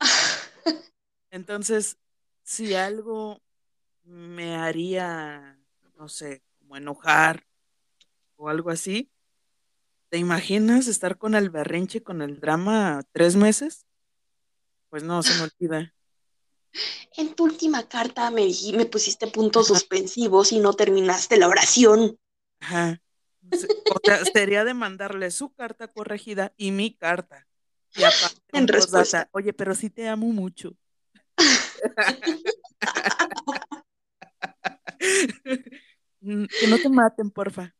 Entonces, si algo me haría, no sé, como enojar o algo así, ¿te imaginas estar con el berrinche, con el drama tres meses? Pues no, se me olvida. En tu última carta me, me pusiste puntos suspensivos y no terminaste la oración. Ajá. O sea, sería de mandarle su carta corregida y mi carta. Y aparte, en respuesta. Oye, pero sí te amo mucho. Mm, que no te maten, porfa.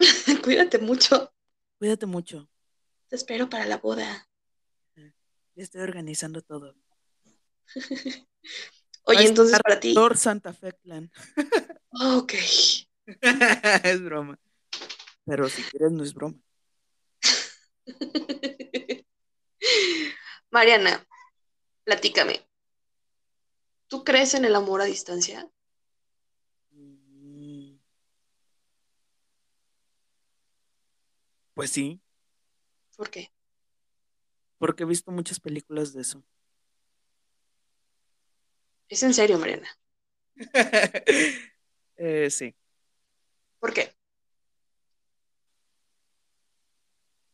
Cuídate mucho. Cuídate mucho. Te espero para la boda. Ya estoy organizando todo. Oye, entonces para ti. Santa Fe Clan. ok. es broma. Pero si quieres, no es broma. Mariana, platícame. ¿Tú crees en el amor a distancia? Mm. Pues sí. ¿Por qué? Porque he visto muchas películas de eso. ¿Es en serio, Mariana? eh, sí. ¿Por qué?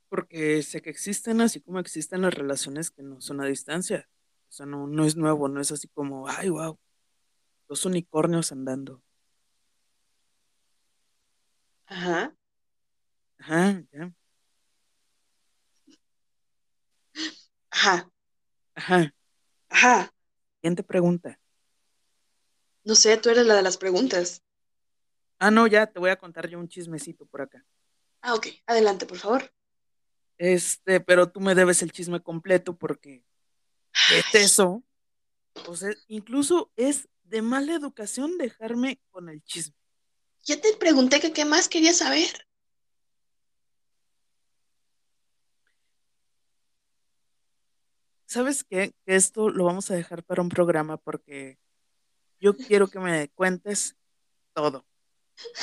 Porque sé que existen, así como existen las relaciones que no son a distancia. O sea, no, no es nuevo, no es así como, ay, wow, dos unicornios andando. Ajá. Ajá, ya. Ajá. Ajá. Ajá. Siguiente pregunta. No sé, tú eres la de las preguntas. Ah, no, ya te voy a contar yo un chismecito por acá. Ah, ok. Adelante, por favor. Este, pero tú me debes el chisme completo porque ¿qué es eso? O sea, incluso es de mala educación dejarme con el chisme. ya te pregunté que qué más querías saber. ¿Sabes qué? Que esto lo vamos a dejar para un programa porque yo quiero que me cuentes todo.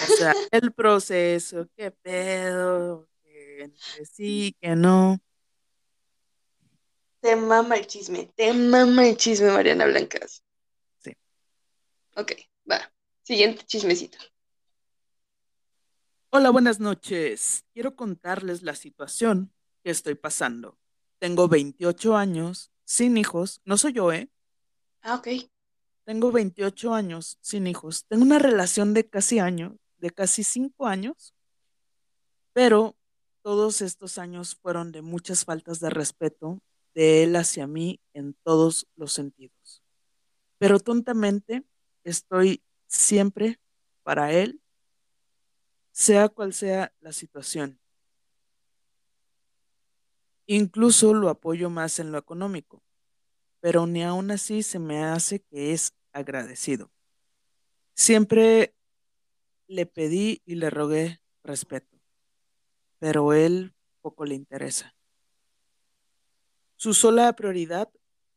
O sea, el proceso, qué pedo, que, sí, que no. Te mama el chisme, te mama el chisme, Mariana Blancas. Sí. Ok, va. Siguiente chismecito. Hola, buenas noches. Quiero contarles la situación que estoy pasando. Tengo 28 años, sin hijos. No soy yo, ¿eh? Ah, ok. Tengo 28 años, sin hijos. Tengo una relación de casi año, de casi 5 años, pero todos estos años fueron de muchas faltas de respeto de él hacia mí en todos los sentidos. Pero tontamente estoy siempre para él, sea cual sea la situación. Incluso lo apoyo más en lo económico, pero ni aún así se me hace que es agradecido. Siempre le pedí y le rogué respeto, pero él poco le interesa. Su sola prioridad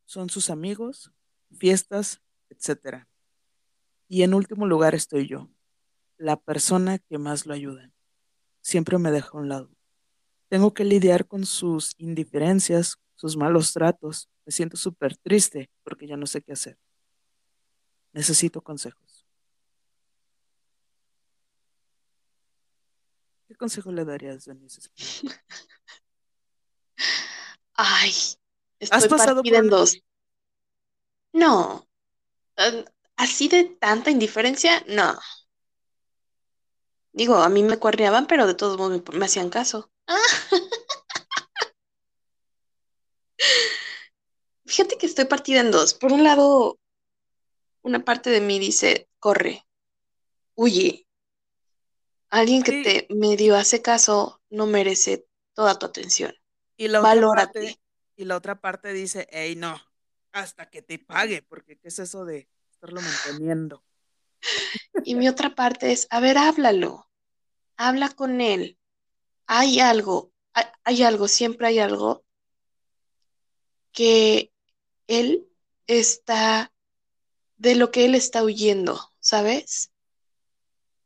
son sus amigos, fiestas, etc. Y en último lugar estoy yo, la persona que más lo ayuda. Siempre me deja a un lado. Tengo que lidiar con sus indiferencias, sus malos tratos. Me siento súper triste porque ya no sé qué hacer. Necesito consejos. ¿Qué consejo le darías, Denise? Ay, ¿Has estoy pasado partida por en dos. No, eh, así de tanta indiferencia, no. Digo, a mí me cuerneaban, pero de todos modos me, me hacían caso. Ah, fíjate que estoy partida en dos. Por un lado, una parte de mí dice, corre, huye. Alguien que Sí, te medio hace caso no merece toda tu atención. y la otra parte, Valórate. y la otra parte dice, hey, no, hasta que te pague, porque ¿qué es eso de estarlo manteniendo? Y mi otra parte es, a ver, háblalo, habla con él. Hay algo, hay, hay algo, siempre hay algo que él está, de lo que él está huyendo, ¿sabes?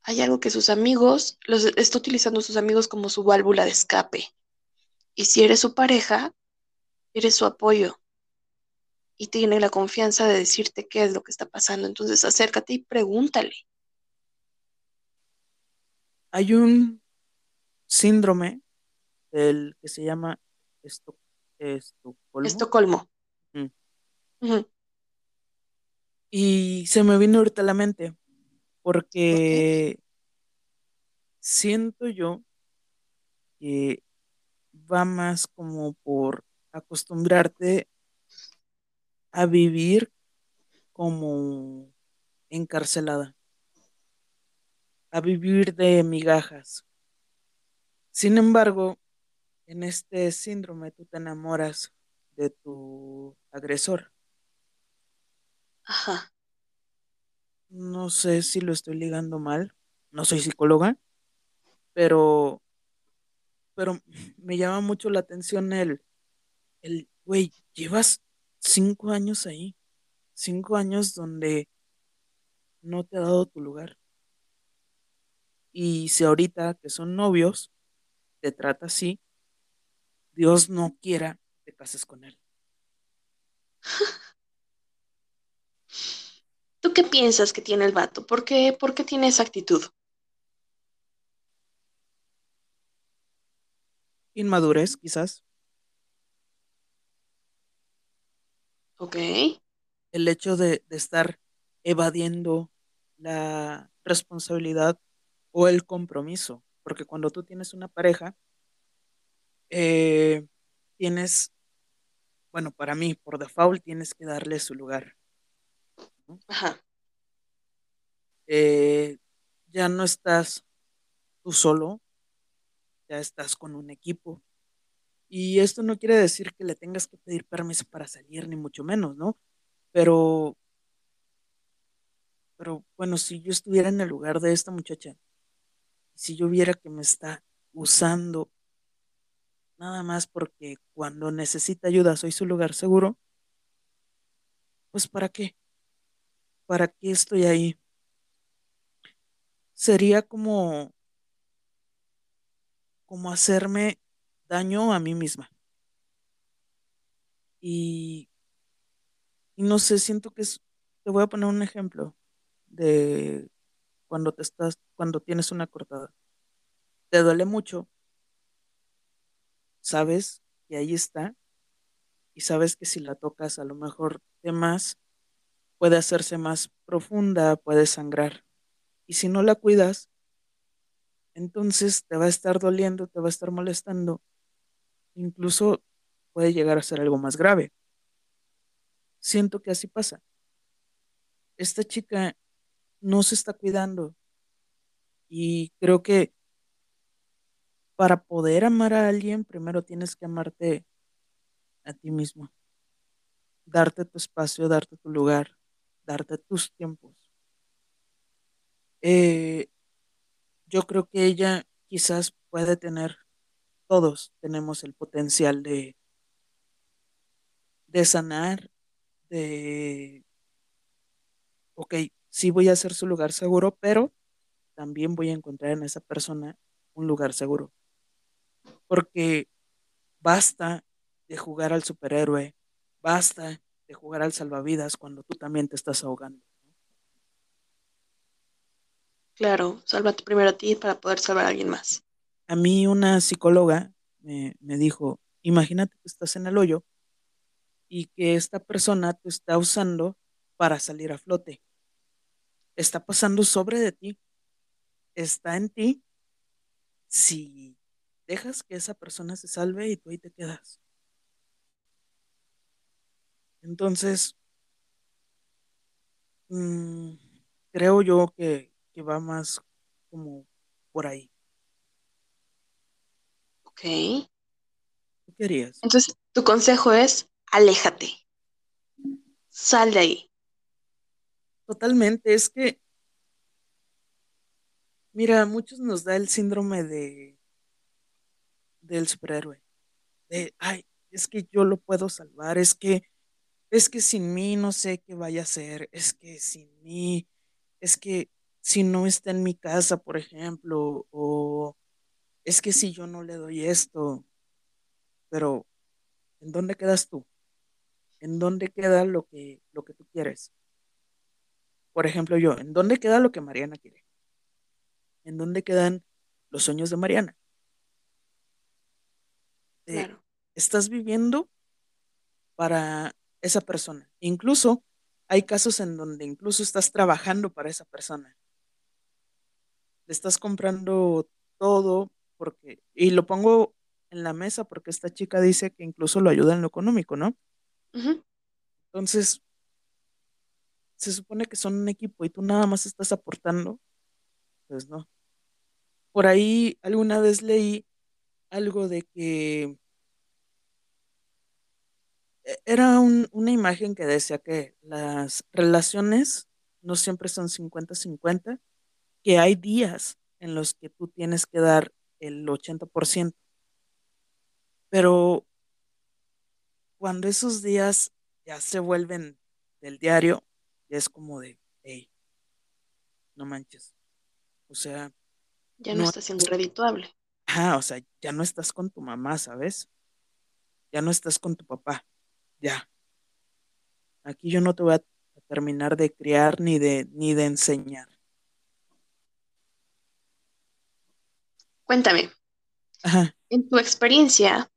Hay algo que sus amigos, los está utilizando sus amigos como su válvula de escape. Y si eres su pareja, eres su apoyo y tiene la confianza de decirte qué es lo que está pasando. Entonces acércate y pregúntale. Hay un síndrome del que se llama esto, Estocolmo. Estocolmo. Mm. Y se me vino ahorita a la mente, Porque siento yo que va más como por acostumbrarte a vivir como encarcelada, a vivir de migajas. Sin embargo, en este síndrome tú te enamoras de tu agresor. Ajá. No sé si lo estoy ligando mal, no soy psicóloga, pero, pero me llama mucho la atención el, el, güey, llevas cinco años ahí, cinco años donde no te ha dado tu lugar. Y si ahorita que son novios, te trata así, Dios no quiera que te cases con él. ¿Tú qué piensas que tiene el vato? ¿Por qué, por qué tiene esa actitud? inmadurez, quizás. Ok. El hecho de, de estar evadiendo la responsabilidad o el compromiso. Porque cuando tú tienes una pareja, eh, tienes, bueno, para mí, por default, tienes que darle su lugar. Ajá. Eh, ya no estás tú solo, ya estás con un equipo. Y esto no quiere decir que le tengas que pedir permiso para salir, ni mucho menos, ¿no? Pero, pero bueno, si yo estuviera en el lugar de esta muchacha, si yo viera que me está usando nada más porque cuando necesita ayuda soy su lugar seguro, pues ¿para qué? ¿Para qué estoy ahí? Sería como, como hacerme daño a mí misma. Y, no sé, siento que es, te voy a poner un ejemplo de cuando te estás, cuando tienes una cortada. Te duele mucho, sabes que ahí está y sabes que si la tocas a lo mejor de más, puede hacerse más profunda, puede sangrar. Y si no la cuidas, entonces te va a estar doliendo, te va a estar molestando, incluso puede llegar a ser algo más grave. Siento que así pasa. Esta chica no se está cuidando y creo que para poder amar a alguien, primero tienes que amarte a ti mismo, darte tu espacio, darte tu lugar, darte tus tiempos. Eh, yo creo que ella quizás puede tener, todos tenemos el potencial de, de sanar, de, ok, sí voy a ser su lugar seguro, pero también voy a encontrar en esa persona un lugar seguro. Porque basta de jugar al superhéroe, basta jugar al salvavidas cuando tú también te estás ahogando. Claro, sálvate primero a ti para poder salvar a alguien más. A mí una psicóloga me, me dijo, imagínate que estás en el hoyo y que esta persona te está usando para salir a flote. Está pasando sobre de ti, está en ti si dejas que esa persona se salve y tú ahí te quedas. Entonces, mm, creo yo que, que va más como por ahí. Ok. ¿Tú querías? Entonces, tu consejo es, aléjate. Sal de ahí. Totalmente, es que, mira, a muchos nos da el síndrome de del superhéroe. De, ay, es que yo lo puedo salvar, es que, es que sin mí no sé qué vaya a ser, es que sin mí, es que si no está en mi casa, por ejemplo, o es que si yo no le doy esto, pero ¿en dónde quedas tú? ¿En dónde queda lo que, lo que tú quieres? Por ejemplo, yo, ¿en dónde queda lo que Mariana quiere? ¿En dónde quedan los sueños de Mariana? De, Claro. estás viviendo para esa persona. Incluso hay casos en donde incluso estás trabajando para esa persona. Le estás comprando todo porque, y lo pongo en la mesa porque esta chica dice que incluso lo ayuda en lo económico, ¿no? Entonces, se supone que son un equipo y tú nada más estás aportando, pues no. Por ahí alguna vez leí algo de que era un- una imagen que decía que las relaciones no siempre son cincuenta-cincuenta, que hay días en los que tú tienes que dar el 80%, pero cuando esos días ya se vuelven del diario, ya es como de, hey, no manches, o sea, Ya no no, está siendo redituable. ajá, o sea, ya no estás con tu mamá, ¿sabes? Ya no estás con tu papá, ya. Aquí yo no te voy a terminar de criar ni de, ni de enseñar. Cuéntame, Ajá, En tu experiencia,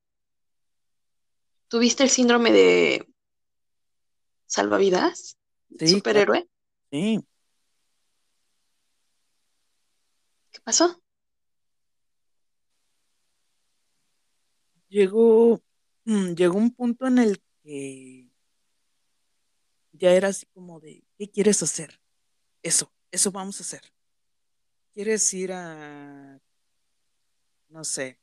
¿tuviste el síndrome de salvavidas? sí, claro, ¿Superhéroe? sí. ¿Qué pasó? Llegó, mm, llegó un punto en el que ya era así como de, ¿qué quieres hacer? Eso, eso vamos a hacer. ¿Quieres ir a, no sé,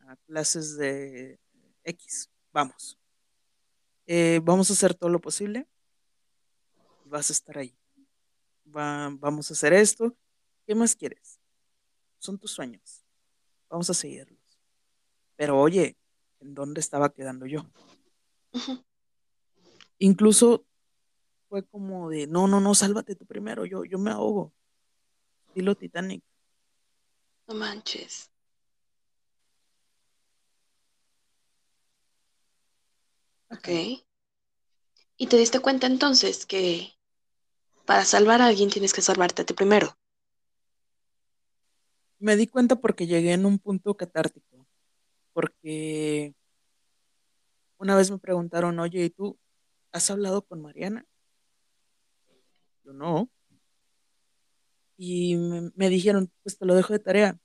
a clases de X? Vamos. Eh, vamos a hacer todo lo posible vas a estar ahí. Va- vamos a hacer esto. ¿Qué más quieres? Son tus sueños. Vamos a seguirlos. Pero oye, ¿en dónde estaba quedando yo? Incluso fue como de, no, no, no, sálvate tú primero, yo, yo me ahogo. Estilo Titanic. No manches. Ok. ¿Y te diste cuenta entonces que para salvar a alguien tienes que salvarte a ti primero? Me di cuenta porque llegué en un punto catártico. Porque una vez me preguntaron, oye, ¿y tú has hablado con Mariana? Yo no. Y me, dijeron, pues te lo dejo de tarea.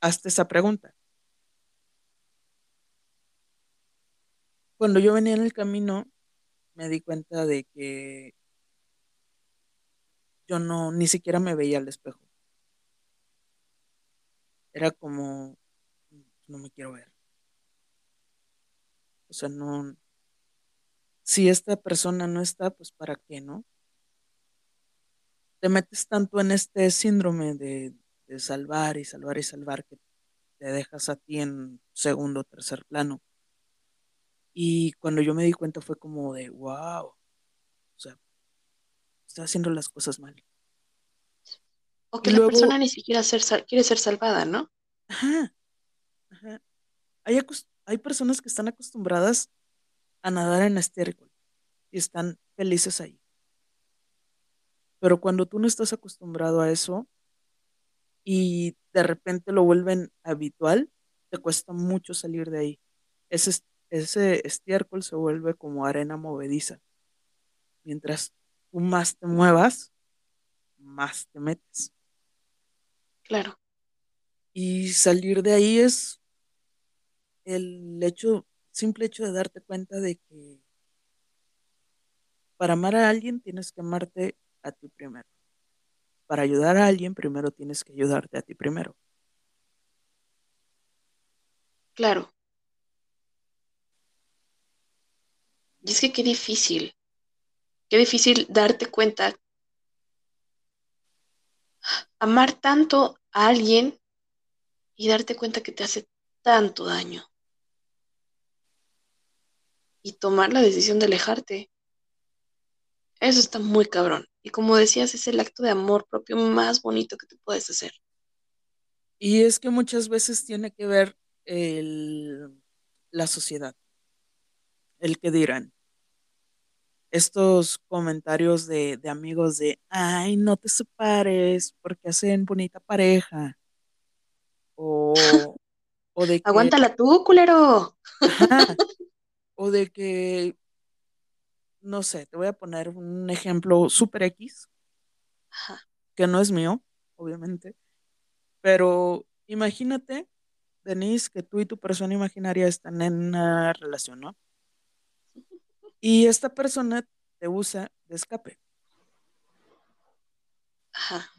Hazte esa pregunta. Cuando yo venía en el camino, me di cuenta de que yo no, ni siquiera me veía al espejo. Era como, no me quiero ver. O sea, no, si esta persona no está, pues ¿para qué, no? Te metes tanto en este síndrome de, de salvar y salvar y salvar que te dejas a ti en segundo o tercer plano. Y cuando yo me di cuenta fue como de, wow, o sea, estoy haciendo las cosas mal. O Y que la persona ni siquiera ser quiere ser salvada, ¿no? ajá, ajá, hay, hay personas que están acostumbradas a nadar en estiércol y están felices ahí. Pero cuando tú no estás acostumbrado a eso y de repente lo vuelven habitual, te cuesta mucho salir de ahí. Ese, es- ese estiércol se vuelve como arena movediza. Mientras tú más te muevas, más te metes. Claro, Y salir de ahí es el hecho, simple hecho de darte cuenta de que para amar a alguien tienes que amarte a ti primero. Para ayudar a alguien primero tienes que ayudarte a ti primero. claro. Y es que qué difícil, qué difícil darte cuenta, amar tanto a alguien y darte cuenta que te hace tanto daño y tomar la decisión de alejarte. Eso está muy cabrón. Y como decías, es el acto de amor propio más bonito que te puedes hacer. Y es que muchas veces tiene que ver el, la sociedad, el que dirán. Estos comentarios de, de amigos de, ay, no te separes porque hacen bonita pareja. O, o de que, Aguántala tú, culero. ajá, o de que, no sé, te voy a poner un ejemplo super X, Ajá, que no es mío, obviamente, pero imagínate, Denise, que tú y tu persona imaginaria están en una relación, ¿no? Y esta persona te usa de escape. ajá.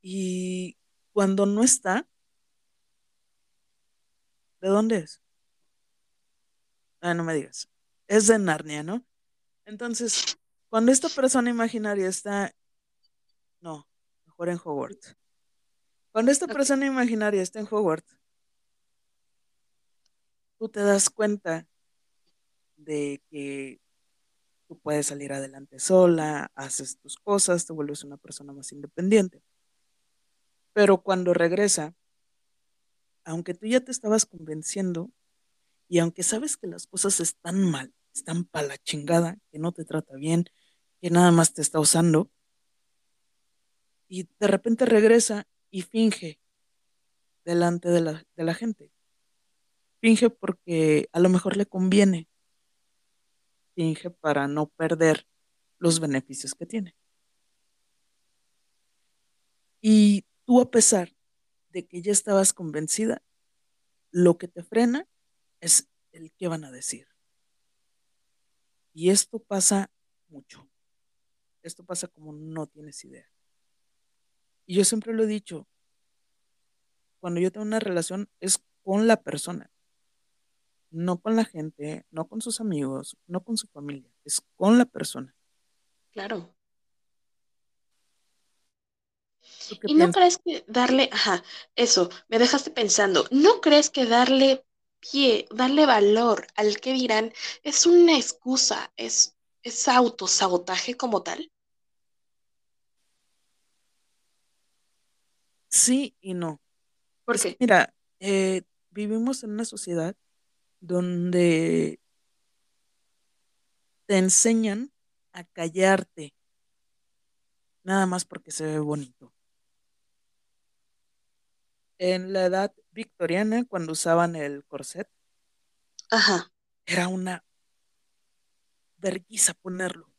Y cuando no está, ¿de dónde es? Ah, no me digas. Es de Narnia, ¿no? Entonces, cuando esta persona imaginaria está, no, mejor en Hogwarts. Cuando esta persona imaginaria está en Hogwarts, tú te das cuenta de que tú puedes salir adelante sola, haces tus cosas, te vuelves una persona más independiente. Pero cuando regresa, aunque tú ya te estabas convenciendo y aunque sabes que las cosas están mal, están para la chingada, que no te trata bien, que nada más te está usando, y de repente regresa y finge delante de la, de la gente. Finge porque a lo mejor le conviene. Finge para no perder los beneficios que tiene. Y tú a pesar de que ya estabas convencida, lo que te frena es el qué van a decir. Y esto pasa mucho. Esto pasa como no tienes idea. Y yo siempre lo he dicho, cuando yo tengo una relación es con la persona, no con la gente, no con sus amigos, no con su familia, es con la persona. Claro. ¿Tú qué ¿Y no crees que darle, ajá, eso, me dejaste pensando, ¿no crees que darle pie, darle valor al que dirán es una excusa, es, es autosabotaje como tal? Sí y no. ¿Por qué? mira, eh, vivimos en una sociedad donde te enseñan a callarte nada más porque se ve bonito. En la edad victoriana, cuando usaban el corset, Ajá, era una vergüenza ponerlo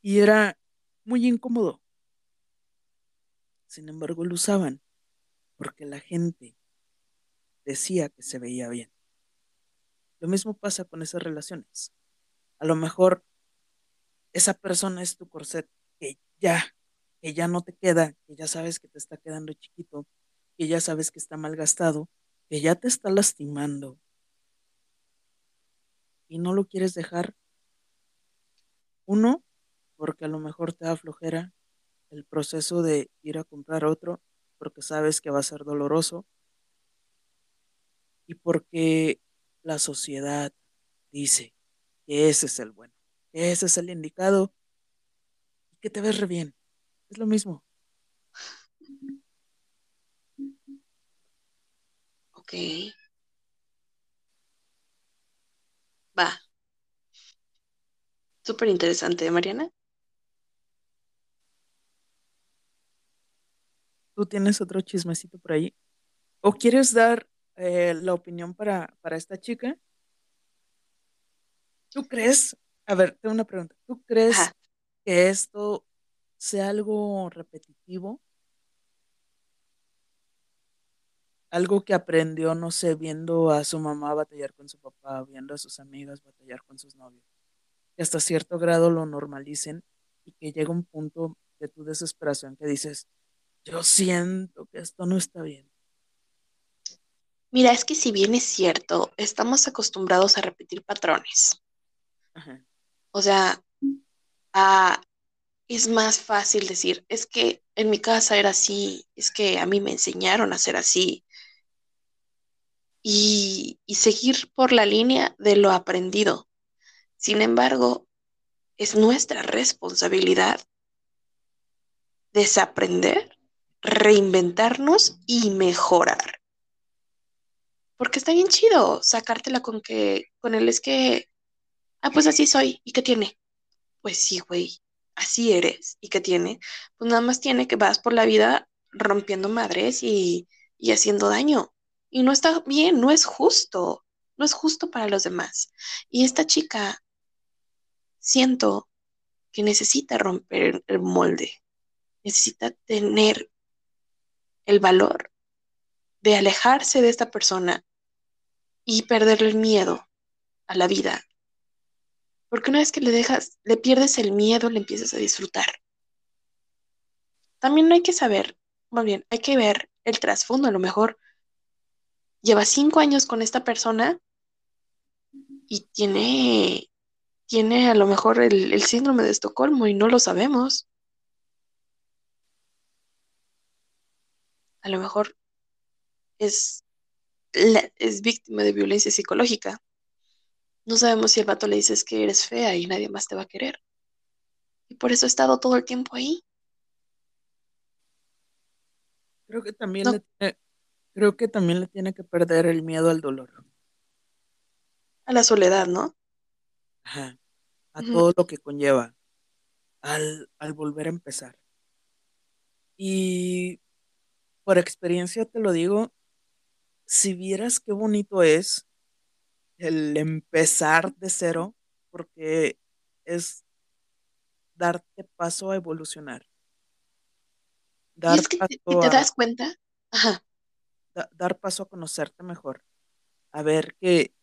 y era muy incómodo. Sin embargo, lo usaban porque la gente decía que se veía bien. Lo mismo pasa con esas relaciones. A lo mejor esa persona es tu corset que ya, que ya no te queda, que ya sabes que te está quedando chiquito, que ya sabes que está mal gastado, que ya te está lastimando y no lo quieres dejar. Uno, porque a lo mejor te da flojera el proceso de ir a comprar otro, porque sabes que va a ser doloroso y porque la sociedad dice que ese es el bueno, que ese es el indicado y que te ves re bien. Es lo mismo. ok, va, súper interesante, Mariana. ¿Tú tienes otro chismecito por ahí? ¿O quieres dar eh, la opinión para, para esta chica? ¿Tú crees? A ver, tengo una pregunta. ¿Tú crees Ajá, que esto sea algo repetitivo? Algo que aprendió, no sé, viendo a su mamá batallar con su papá, viendo a sus amigas batallar con sus novios. Que hasta cierto grado lo normalicen y que llega un punto de tu desesperación que dices, yo siento que esto no está bien. mira, es que si bien es cierto, estamos acostumbrados a repetir patrones. Ajá. O sea, a, es más fácil decir, es que en mi casa era así, es que a mí me enseñaron a ser así, y, seguir por la línea de lo aprendido. Sin embargo, es nuestra responsabilidad desaprender, reinventarnos y mejorar. Porque está bien chido sacártela con que, con él es que, ah, pues así soy, ¿y qué tiene? Pues sí, güey, así eres, ¿y qué tiene? Pues nada más tiene que vas por la vida rompiendo madres y, y haciendo daño. Y no está bien, no es justo, no es justo para los demás. Y esta chica, siento que necesita romper el molde, necesita tener el valor de alejarse de esta persona y perderle el miedo a la vida. Porque una vez que le dejas, le pierdes el miedo, le empiezas a disfrutar. También hay que saber, más bien, hay que ver el trasfondo. A lo mejor lleva cinco años con esta persona y tiene, tiene a lo mejor el, el síndrome de Estocolmo y no lo sabemos. A lo mejor es, es víctima de violencia psicológica. No sabemos si el vato le dices que eres fea y nadie más te va a querer. Y por eso ha estado todo el tiempo ahí. Creo que también No, le tiene, creo que también le tiene que perder el miedo al dolor. a la soledad, ¿no? Ajá. A todo lo que conlleva al, al volver a empezar. Y por experiencia te lo digo, si vieras qué bonito es el empezar de cero, porque es darte paso a evolucionar. Dar y es que paso te, te das cuenta, Ajá. Da, dar paso a conocerte mejor. A ver que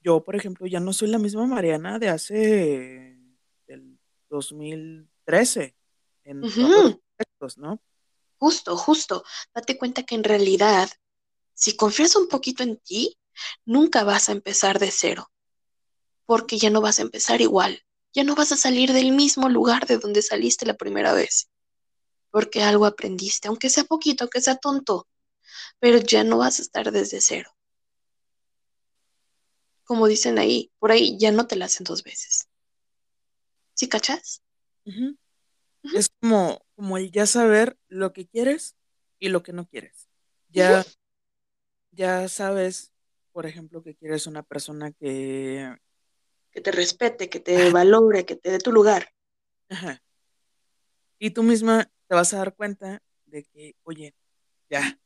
yo, por ejemplo, ya no soy la misma Mariana de hace el 2013 en todos aspectos, ¿no? Justo, justo. Date cuenta que en realidad, si confías un poquito en ti, nunca vas a empezar de cero, porque ya no vas a empezar igual, ya no vas a salir del mismo lugar de donde saliste la primera vez, porque algo aprendiste, aunque sea poquito, aunque sea tonto, pero ya no vas a estar desde cero. Como dicen ahí, por ahí ya no te la hacen dos veces. ¿Sí cachas? Es como, como el ya saber lo que quieres y lo que no quieres. Ya, ya sabes, por ejemplo, que quieres una persona que... Que te respete, que te valore, que te dé tu lugar. Ajá. Y tú misma te vas a dar cuenta de que, oye, ya,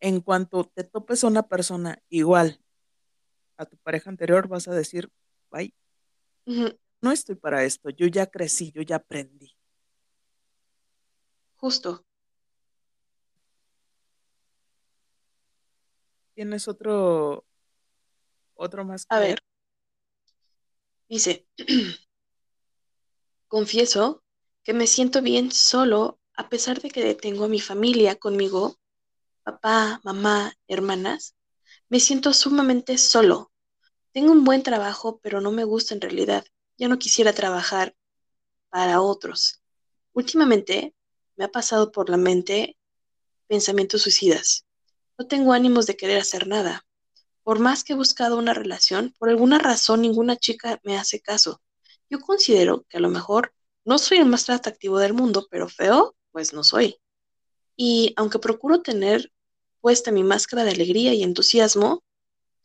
en cuanto te topes a una persona igual a tu pareja anterior, vas a decir, bye, no estoy para esto, yo ya crecí, yo ya aprendí. Justo. ¿Tienes otro, otro más? a ver. Dice, confieso que me siento bien solo a pesar de que tengo a mi familia conmigo, papá, mamá, hermanas. Me siento sumamente solo. Tengo un buen trabajo, pero no me gusta en realidad. Ya no quisiera trabajar para otros. Últimamente me ha pasado por la mente pensamientos suicidas. No tengo ánimos de querer hacer nada. Por más que he buscado una relación, por alguna razón ninguna chica me hace caso. Yo considero que a lo mejor no soy el más atractivo del mundo, pero feo, pues no soy. Y aunque procuro tener puesta mi máscara de alegría y entusiasmo,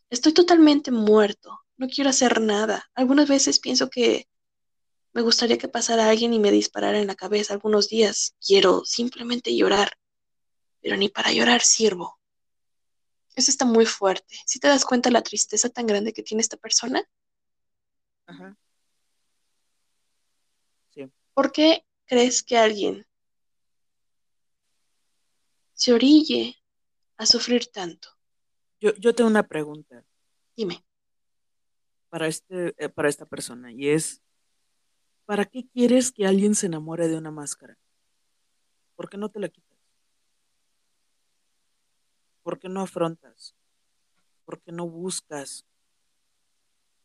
estoy totalmente muerto. No quiero hacer nada. Algunas veces pienso que me gustaría que pasara alguien y me disparara en la cabeza algunos días. Quiero simplemente llorar, pero ni para llorar sirvo. Eso está muy fuerte. Si te das cuenta la tristeza tan grande que tiene esta persona? Ajá. Sí. ¿Por qué crees que alguien se orille a sufrir tanto? Yo, yo tengo una pregunta. Dime. Para, este, eh, para esta persona, y es, ¿para qué quieres que alguien se enamore de una máscara? ¿Por qué no te la quitas? ¿Por qué no afrontas? ¿Por qué no buscas?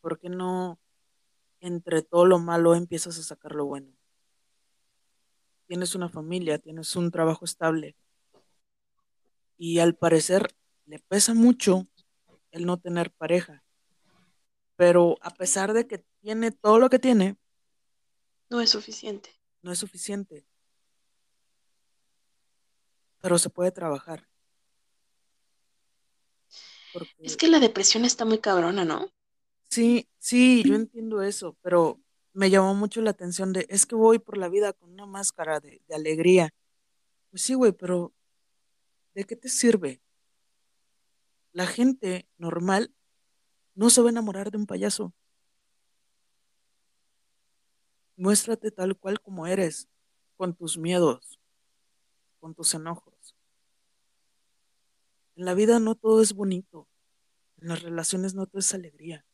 ¿Por qué no entre todo lo malo empiezas a sacar lo bueno? Tienes una familia, tienes un trabajo estable. Y al parecer le pesa mucho el no tener pareja. Pero a pesar de que tiene todo lo que tiene, no es suficiente. No es suficiente. Pero se puede trabajar. Es que la depresión está muy cabrona, ¿no? Sí, sí, yo entiendo eso, pero me llamó mucho la atención de, es que voy por la vida con una máscara de, de alegría. Pues sí, güey, pero ¿de qué te sirve? La gente normal no se va a enamorar de un payaso. Muéstrate tal cual como eres, con tus miedos, con tus enojos. En la vida no todo es bonito. En las relaciones no todo es alegría.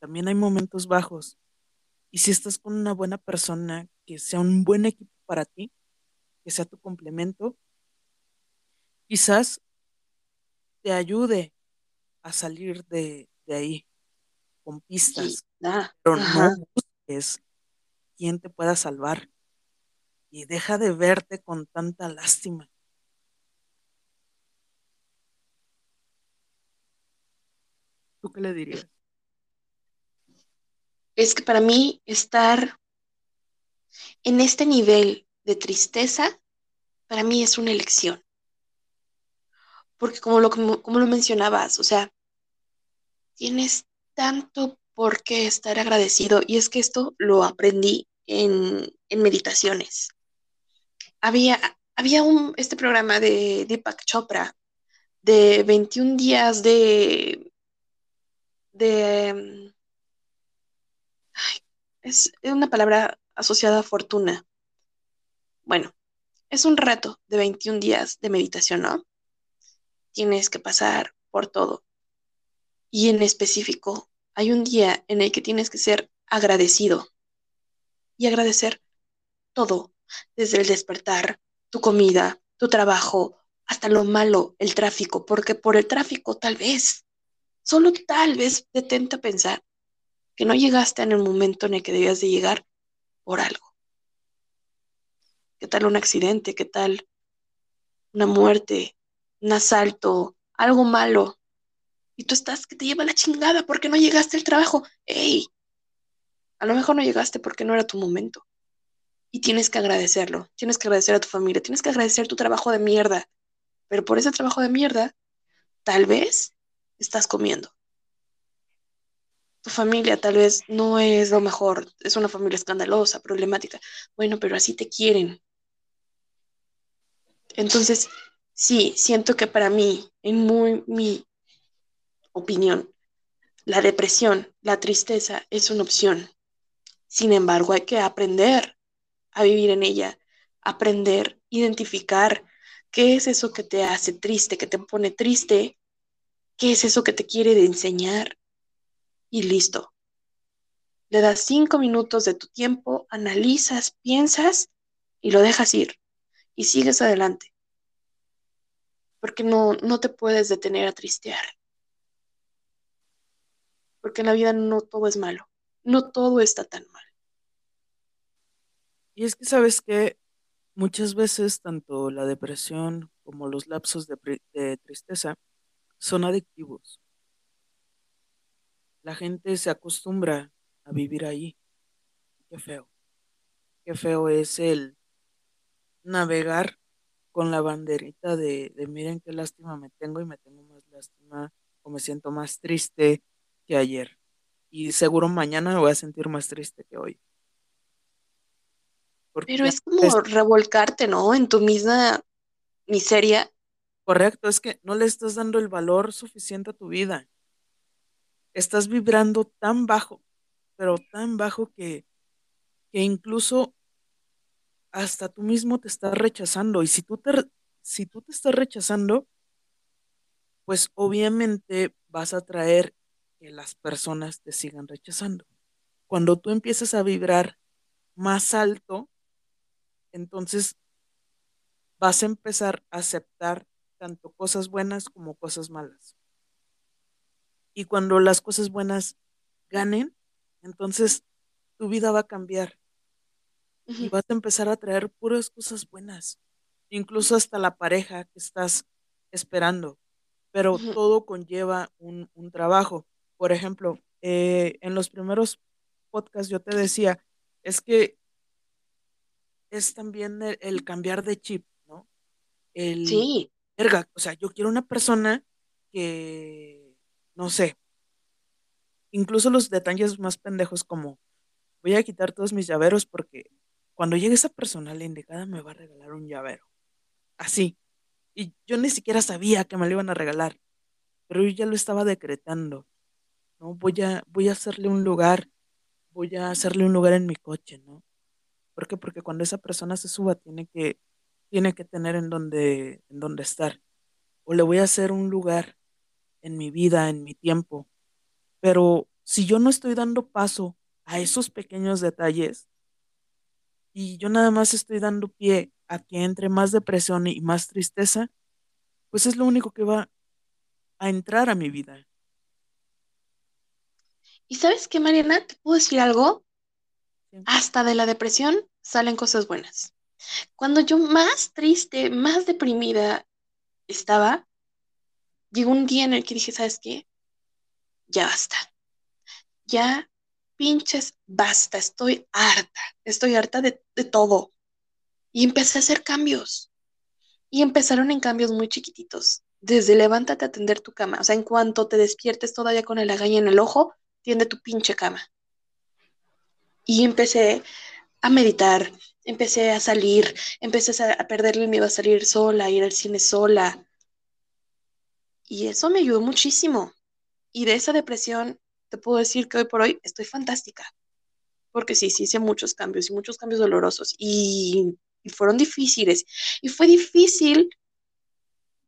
También hay momentos bajos. Y si estás con una buena persona, que sea un buen equipo para ti, que sea tu complemento, quizás te ayude a salir de, ahí con pistas. Ah, pero no busques quien te pueda salvar. Y deja de verte con tanta lástima. ¿Tú qué le dirías? Es que para mí estar en este nivel de tristeza, para mí es una elección. Porque como lo, como, lo mencionabas, o sea, tienes tanto por qué estar agradecido. Y es que esto lo aprendí en, en meditaciones. Había, había un, este programa de Deepak Chopra de 21 días de, de, es una palabra asociada a fortuna. Bueno, es un reto de 21 días de meditación, ¿no? Tienes que pasar por todo. Y en específico, hay un día en el que tienes que ser agradecido y agradecer todo, desde el despertar, tu comida, tu trabajo, hasta lo malo, el tráfico, porque por el tráfico tal vez, solo tal vez detente pensar que no llegaste en el momento en el que debías de llegar por algo. ¿Qué tal un accidente? ¿Qué tal una muerte? Un asalto, algo malo. Y tú estás que te lleva la chingada porque no llegaste al trabajo. ¡Ey! A lo mejor no llegaste porque no era tu momento. Y tienes que agradecerlo. Tienes que agradecer a tu familia. Tienes que agradecer tu trabajo de mierda. Pero por ese trabajo de mierda, tal vez estás comiendo. Tu familia tal vez no es lo mejor. Es una familia escandalosa, problemática. Bueno, pero así te quieren. Entonces, sí, siento que para mí, en muy, mi opinión, la depresión, la tristeza es una opción. Sin embargo, hay que aprender a vivir en ella, aprender, identificar qué es eso que te hace triste, que te pone triste, qué es eso que te quiere enseñar y listo. Le das cinco minutos de tu tiempo, analizas, piensas y lo dejas ir y sigues adelante. Porque no, no te puedes detener a tristear. Porque en la vida no todo es malo, no todo está tan mal. Y es que sabes que muchas veces tanto la depresión como los lapsos de, tristeza son adictivos. La gente se acostumbra a vivir ahí. Qué feo. Qué feo es el navegar con la banderita de, de miren qué lástima me tengo y me tengo más lástima o me siento más triste que ayer. Y seguro mañana me voy a sentir más triste que hoy. Pero es como revolcarte, ¿no? En tu misma miseria. Correcto, es que no le estás dando el valor suficiente a tu vida. Estás vibrando tan bajo, pero tan bajo que, que incluso hasta tú mismo te estás rechazando. Y si tú te, si tú te estás rechazando, pues obviamente vas a traer que las personas te sigan rechazando. Cuando tú empiezas a vibrar más alto, entonces vas a empezar a aceptar tanto cosas buenas como cosas malas. Y cuando las cosas buenas ganen, entonces tu vida va a cambiar y vas a empezar a traer puras cosas buenas, incluso hasta la pareja que estás esperando, pero todo conlleva un, trabajo. Por ejemplo, eh, en los primeros podcasts yo te decía, es que es también el, cambiar de chip, ¿no? El, sí. O sea, yo quiero una persona que, no sé, incluso los detalles más pendejos como, voy a quitar todos mis llaveros porque cuando llegue esa persona, la indicada me va a regalar un llavero. Así. Y yo ni siquiera sabía que me lo iban a regalar, pero yo ya lo estaba decretando. ¿no? Voy a, voy a hacerle un lugar, voy a hacerle un lugar en mi coche, ¿no? ¿Por qué? Porque cuando esa persona se suba tiene que, tiene que tener en donde, en donde estar. O le voy a hacer un lugar en mi vida, en mi tiempo. Pero si yo no estoy dando paso a esos pequeños detalles y yo nada más estoy dando pie a que entre más depresión y más tristeza, pues es lo único que va a entrar a mi vida. ¿Y sabes qué, Mariana? ¿Te puedo decir algo? Hasta de la depresión salen cosas buenas. Cuando yo más triste, más deprimida estaba, llegó un día en el que dije, ¿sabes qué? Ya basta. Ya pinches basta. Estoy harta. Estoy harta de, de todo. Y empecé a hacer cambios. Y empezaron en cambios muy chiquititos. Desde levántate a tender tu cama. O sea, en cuanto te despiertes todavía con el agaña en el ojo, tiende tu pinche cama. Y empecé a meditar, empecé a salir, empecé a, a perderle el miedo a salir sola, a ir al cine sola. Y eso me ayudó muchísimo. Y de esa depresión, te puedo decir que hoy por hoy estoy fantástica. Porque sí, sí hice muchos cambios y muchos cambios dolorosos. Y, y fueron difíciles. Y fue difícil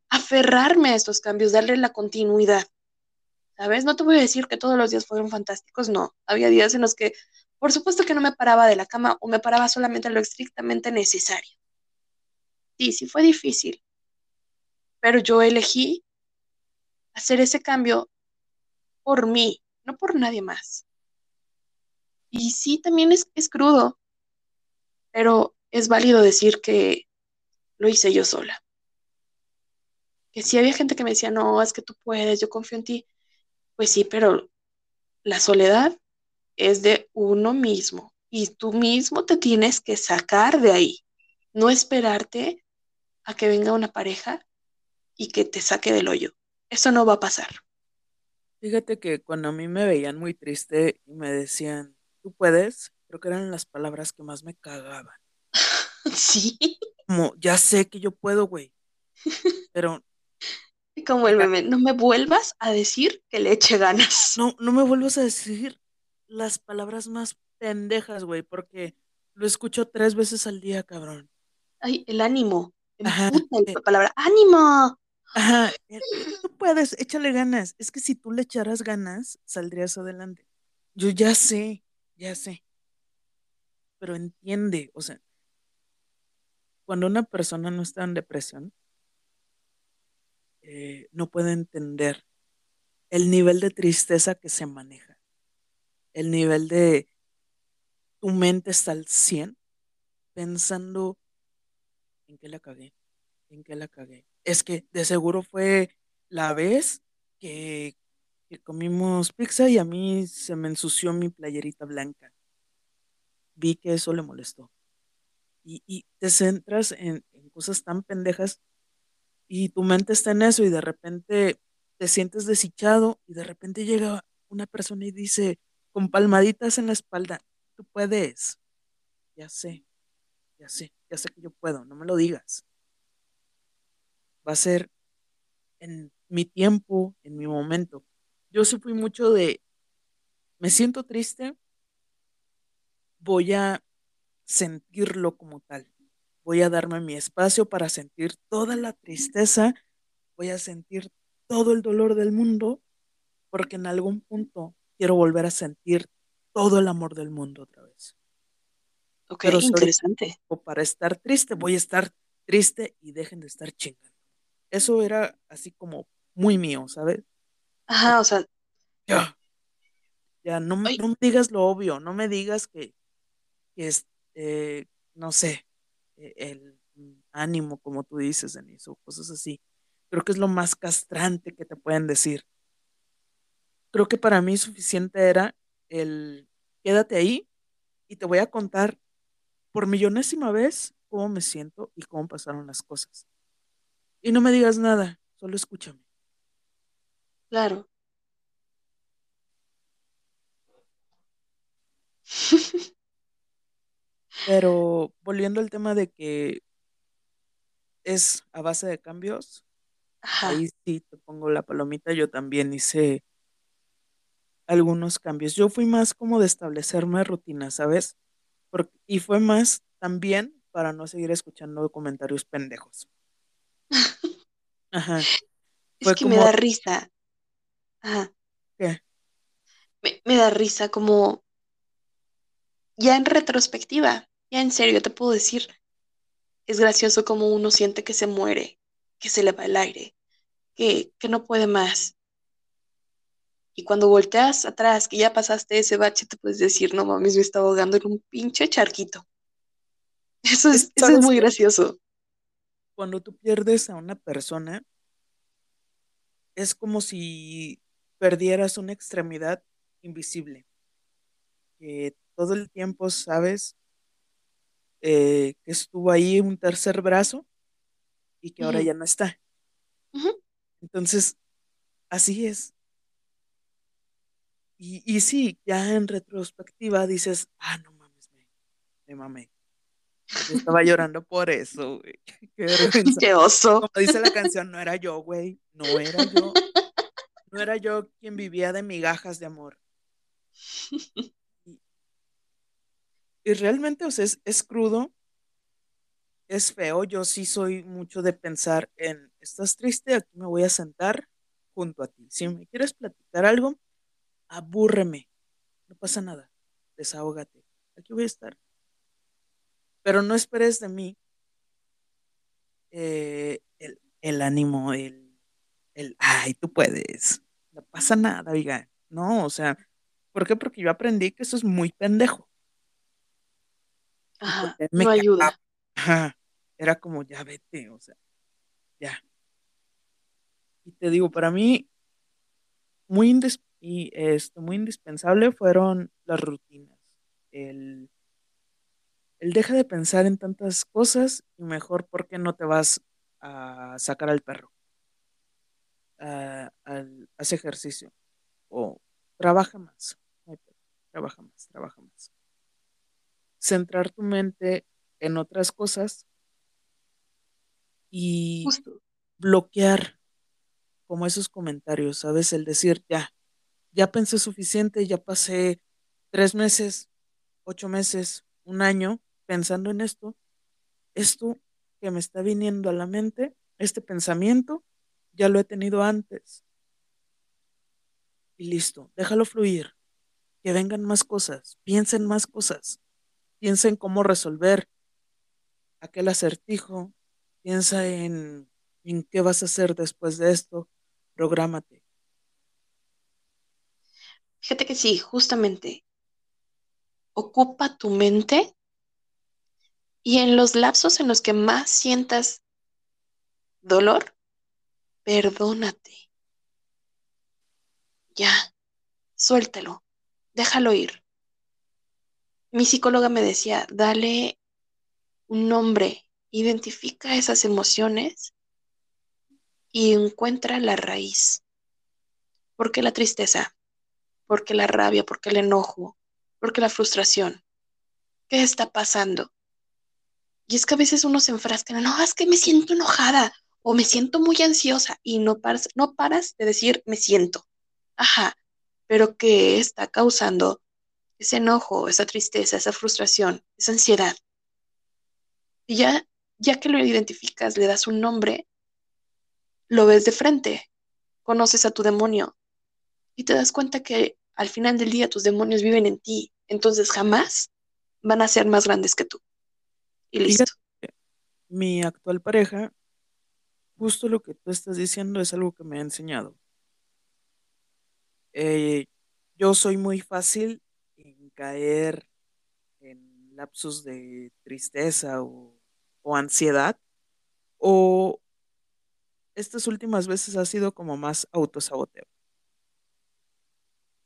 aferrarme a estos cambios, darle la continuidad. ¿Sabes? No te voy a decir que todos los días fueron fantásticos, no. Había días en los que, por supuesto que no me paraba de la cama o me paraba solamente lo estrictamente necesario. Sí, sí fue difícil. Pero yo elegí hacer ese cambio por mí, no por nadie más. Y sí, también es, es crudo, pero es válido decir que lo hice yo sola. Que sí había gente que me decía, no, es que tú puedes, yo confío en ti. Pues sí, pero la soledad es de uno mismo y tú mismo te tienes que sacar de ahí, no esperarte a que venga una pareja y que te saque del hoyo. Eso no va a pasar. Fíjate que cuando a mí me veían muy triste y me decían, tú puedes, creo que eran las palabras que más me cagaban. Sí. Como, ya sé que yo puedo, güey. Pero. Como el meme, no me vuelvas a decir que le eche ganas. No, no me vuelvas a decir las palabras más pendejas, güey, porque lo escucho tres veces al día, cabrón. Ay, el ánimo. Ajá, la eh, palabra, ánimo. Ajá, tú puedes, échale ganas. Es que si tú le echaras ganas, saldrías adelante. Yo ya sé, ya sé. Pero entiende, o sea, cuando una persona no está en depresión, eh, no puede entender el nivel de tristeza que se maneja, el nivel de tu mente está al 100 pensando en qué la cagué, en qué la cagué. Es que de seguro fue la vez que, comimos pizza y a mí se me ensució mi playerita blanca. Vi que eso le molestó. Y, te centras en, en cosas tan pendejas y tu mente está en eso y de repente te sientes deshichado y de repente llega una persona y dice con palmaditas en la espalda, tú puedes, ya sé, ya sé, ya sé que yo puedo, no me lo digas. Va a ser en mi tiempo, en mi momento. Yo sí fui mucho de, me siento triste, voy a sentirlo como tal. Voy a darme mi espacio para sentir toda la tristeza, voy a sentir todo el dolor del mundo, porque en algún punto quiero volver a sentir todo el amor del mundo otra vez. Ok, Pero interesante. Para estar triste, voy a estar triste y dejen de estar chingando. Eso era así como muy mío, ¿sabes? Ajá, o sea. Ya. Ya, no, no me digas lo obvio, no me digas que, que es, eh, no sé, e, el ánimo, como tú dices, Denise, o cosas así. Creo que es lo más castrante que te pueden decir. Creo que para mí suficiente era el quédate ahí y te voy a contar por millonésima vez cómo me siento y cómo pasaron las cosas. Y no me digas nada, solo escúchame. Claro. Pero volviendo al tema de que es a base de cambios, ahí sí te pongo la palomita, yo también hice algunos cambios. Yo fui más como de establecerme rutina, ¿sabes? y fue más también para no seguir escuchando comentarios pendejos. Ajá. Es que me da risa. Ajá. ¿Qué? Me, me da risa como ya en retrospectiva, ya en serio te puedo decir, es gracioso como uno siente que se muere, que se le va el aire, que, que no puede más. Y cuando volteas atrás, que ya pasaste ese bache, te puedes decir, no mames, me estaba ahogando en un pinche charquito. Eso es, eso es muy gracioso. Cuando tú pierdes a una persona, es como si perdieras una extremidad invisible, que todo el tiempo sabes eh, que estuvo ahí un tercer brazo y que ahora ya no está. Entonces, así es. Y, y sí, ya en retrospectiva dices, ah, no mames, me, me mamé. Yo estaba llorando por eso, güey. Qué oso. Como dice la canción, no era yo, güey. No era yo. No era yo quien vivía de migajas de amor. Y, y realmente, o sea, es, es crudo, es feo. Yo sí soy mucho de pensar en, ¿estás triste? Aquí me voy a sentar junto a ti. Si me quieres platicar algo, abúrreme. No pasa nada. Desahógate. Aquí voy a estar. Pero no esperes de mí eh, el, el ánimo, el, el, ay, tú puedes. No pasa nada, oiga. No, o sea, ¿por qué? Porque yo aprendí que eso es muy pendejo. Ajá, me no ayuda. Ajá. Era como, ya vete, o sea, ya. Y te digo, para mí, muy, indis- y, esto, muy indispensable fueron las rutinas. El, el deja de pensar en tantas cosas y mejor porque no te vas a sacar al perro, a, al, haz ejercicio o trabaja más, trabaja más, trabaja más. Centrar tu mente en otras cosas y Justo. bloquear como esos comentarios, ¿sabes? El decir, ya, ya pensé suficiente, ya pasé tres meses, ocho meses, un año pensando en esto, esto que me está viniendo a la mente, este pensamiento, ya lo he tenido antes. Y listo, déjalo fluir, que vengan más cosas, piensen más cosas, piensa en cómo resolver aquel acertijo, piensa en, en qué vas a hacer después de esto, prográmate. Fíjate que sí, justamente. Ocupa tu mente y en los lapsos en los que más sientas dolor, perdónate. Ya, suéltalo, déjalo ir. Mi psicóloga me decía, dale un nombre, identifica esas emociones y encuentra la raíz. ¿Por qué la tristeza? ¿Por qué la rabia? ¿Por qué el enojo? ¿Por qué la frustración? ¿Qué está pasando? Y es que a veces uno se enfrasca en, no, es que me siento enojada o me siento muy ansiosa y no paras, no paras de decir me siento. Ajá, pero ¿qué está causando ese enojo, esa tristeza, esa frustración, esa ansiedad? Y ya, ya que lo identificas, le das un nombre, lo ves de frente, conoces a tu demonio y te das cuenta que al final del día tus demonios viven en ti, entonces jamás van a ser más grandes que tú. Y listo. Fíjate, mi actual pareja, justo lo que tú estás diciendo es algo que me ha enseñado. Eh, yo soy muy fácil en caer en lapsos de tristeza o, o ansiedad, o estas últimas veces ha sido como más autosaboteo.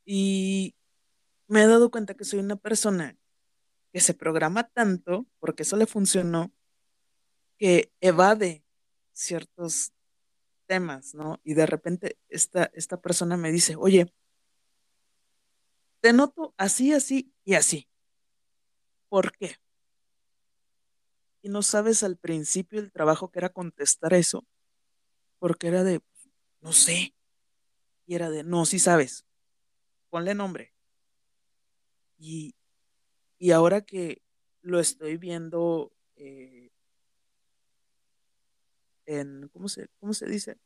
Y me he dado cuenta que soy una persona que se programa tanto, porque eso le funcionó, que evade ciertos temas, ¿no? Y de repente esta, esta persona me dice, oye, te noto así, así y así. ¿Por qué? Y no sabes al principio el trabajo que era contestar eso, porque era de, no sé, y era de, no, sí sabes, ponle nombre. Y, y ahora que lo estoy viendo eh, en, ¿cómo se, cómo se dice?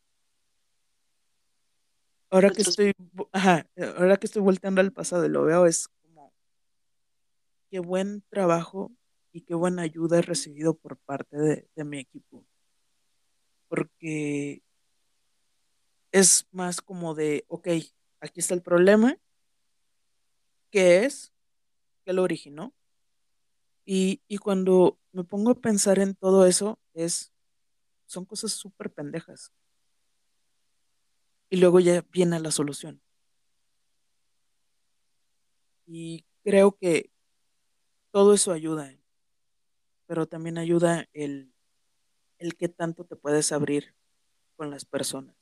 Ahora que estoy, ajá, ahora que estoy volteando al pasado y lo veo, es como, qué buen trabajo y qué buena ayuda he recibido por parte de, de mi equipo, porque es más como de, ok, aquí está el problema, ¿qué es? ¿Qué lo originó? Y, y cuando me pongo a pensar en todo eso, es, son cosas súper pendejas. Y luego ya viene la solución. Y creo que todo eso ayuda, pero también ayuda el, el que tanto te puedes abrir con las personas.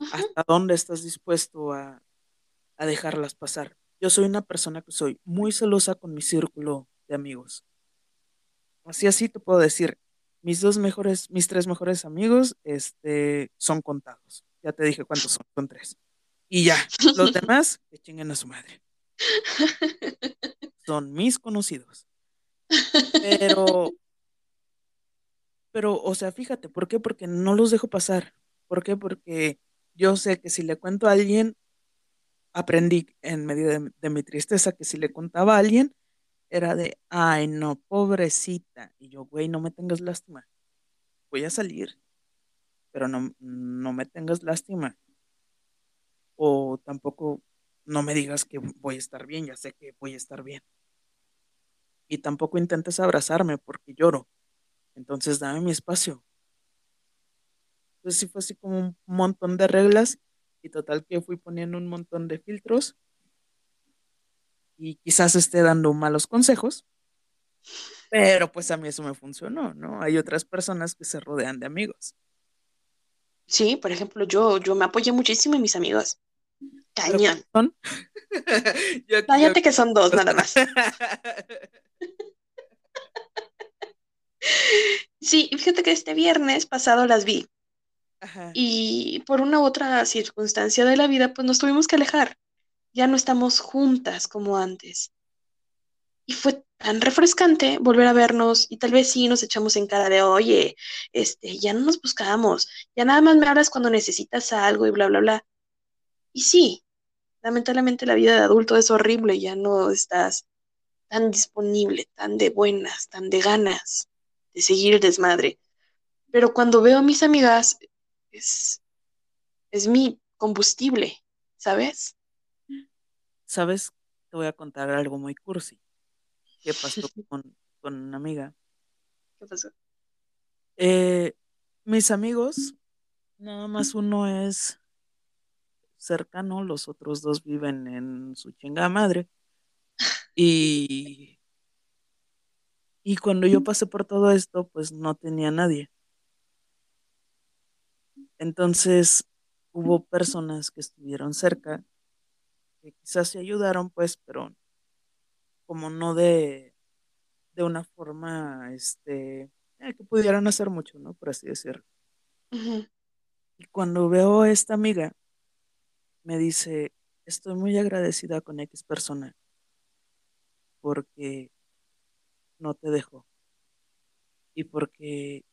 Hasta dónde estás dispuesto a, a dejarlas pasar. Yo soy una persona que soy muy celosa con mi círculo de amigos. así así te puedo decir, mis dos mejores, mis tres mejores amigos, este, son contados. Ya te dije cuántos son, son tres. Y ya, los demás, que chinguen a su madre. Son mis conocidos. Pero, pero, o sea, fíjate, ¿por qué? Porque no los dejo pasar. ¿Por qué? Porque yo sé que si le cuento a alguien, aprendí en medio de, mi tristeza que si le contaba a alguien, era de, ay, no, pobrecita. Y yo, güey, no me tengas lástima. Voy a salir, pero no, no me tengas lástima. O tampoco no me digas que voy a estar bien, ya sé que voy a estar bien. Y tampoco intentes abrazarme porque lloro. Entonces dame mi espacio. Entonces sí fue así como un montón de reglas y total que fui poniendo un montón de filtros y quizás esté dando malos consejos, pero pues a mí eso me funcionó, ¿no? Hay otras personas que se rodean de amigos. Sí, por ejemplo, yo, yo me apoyé muchísimo en mis amigos. ¿Pero Cañón. son? Yo Cállate yo- que son dos nada más. Sí, fíjate que este viernes pasado las vi Y por una otra circunstancia de la vida, pues nos tuvimos que alejar. Ya no estamos juntas como antes. Y fue tan refrescante volver a vernos y tal vez sí nos echamos en cara de, oye, este, ya no nos buscamos, ya nada más me hablas cuando necesitas algo y bla, bla, bla. Y sí, lamentablemente la vida de adulto es horrible, ya no estás tan disponible, tan de buenas, tan de ganas de seguir el desmadre. Pero cuando veo a mis amigas, es, es mi combustible, ¿sabes? ¿Sabes? Te voy a contar algo muy cursi que pasó con, con una amiga. ¿Qué pasó? Eh, mis amigos, nada más uno es cercano, los otros dos viven en su chingada madre. Y, y cuando yo pasé por todo esto, pues no tenía nadie. Entonces hubo personas que estuvieron cerca, que quizás se ayudaron, pues, pero como no de, de una forma, este, eh, que pudieran hacer mucho, ¿no? Por así decirlo. Y cuando veo a esta amiga, me dice, estoy muy agradecida con X persona porque no te dejó y porque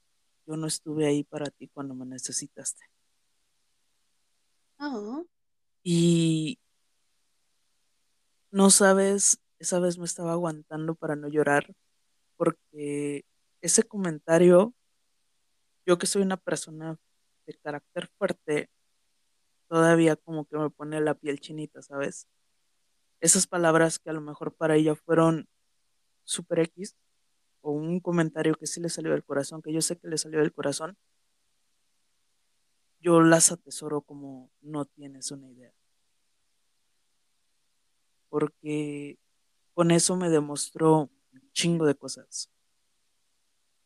yo no estuve ahí para ti cuando me necesitaste. Y no sabes, esa vez me estaba aguantando para no llorar porque ese comentario, yo que soy una persona de carácter fuerte, todavía como que me pone la piel chinita, ¿sabes? Esas palabras que a lo mejor para ella fueron super X o un comentario que sí le salió del corazón, que yo sé que le salió del corazón, yo las atesoro como no tienes una idea. Porque con eso me demostró un chingo de cosas.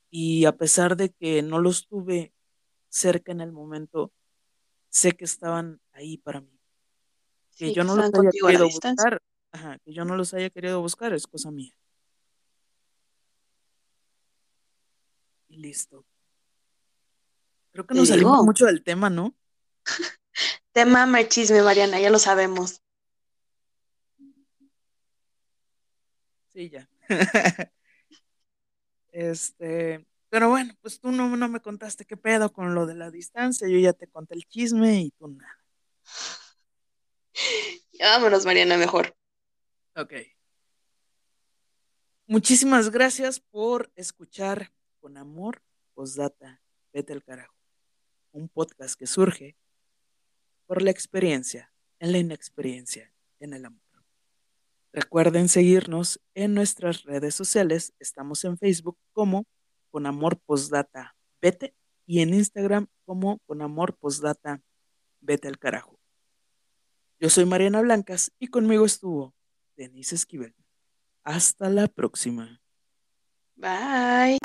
Y a pesar de que no los tuve cerca en el momento, sé que estaban ahí para mí. Que sí, yo no los haya querido buscar, ajá, que yo no los haya querido buscar es cosa mía. Y listo. Creo que nos salimos mucho del tema, ¿no? te mama el chisme, Mariana, ya lo sabemos. Sí, ya. Este, pero bueno, pues tú no, no me contaste qué pedo con lo de la distancia, yo ya te conté el chisme y tú nada. Ya vámonos, Mariana, mejor. Ok. Muchísimas gracias por escuchar con amor, postdata, vete al carajo. Un podcast que surge por la experiencia, en la inexperiencia, en el amor. Recuerden seguirnos en nuestras redes sociales. Estamos en Facebook como con amor postdata vete y en Instagram como con amor postdata vete al carajo. Yo soy Mariana Blancas y conmigo estuvo Denise Esquivel. Hasta la próxima. Bye.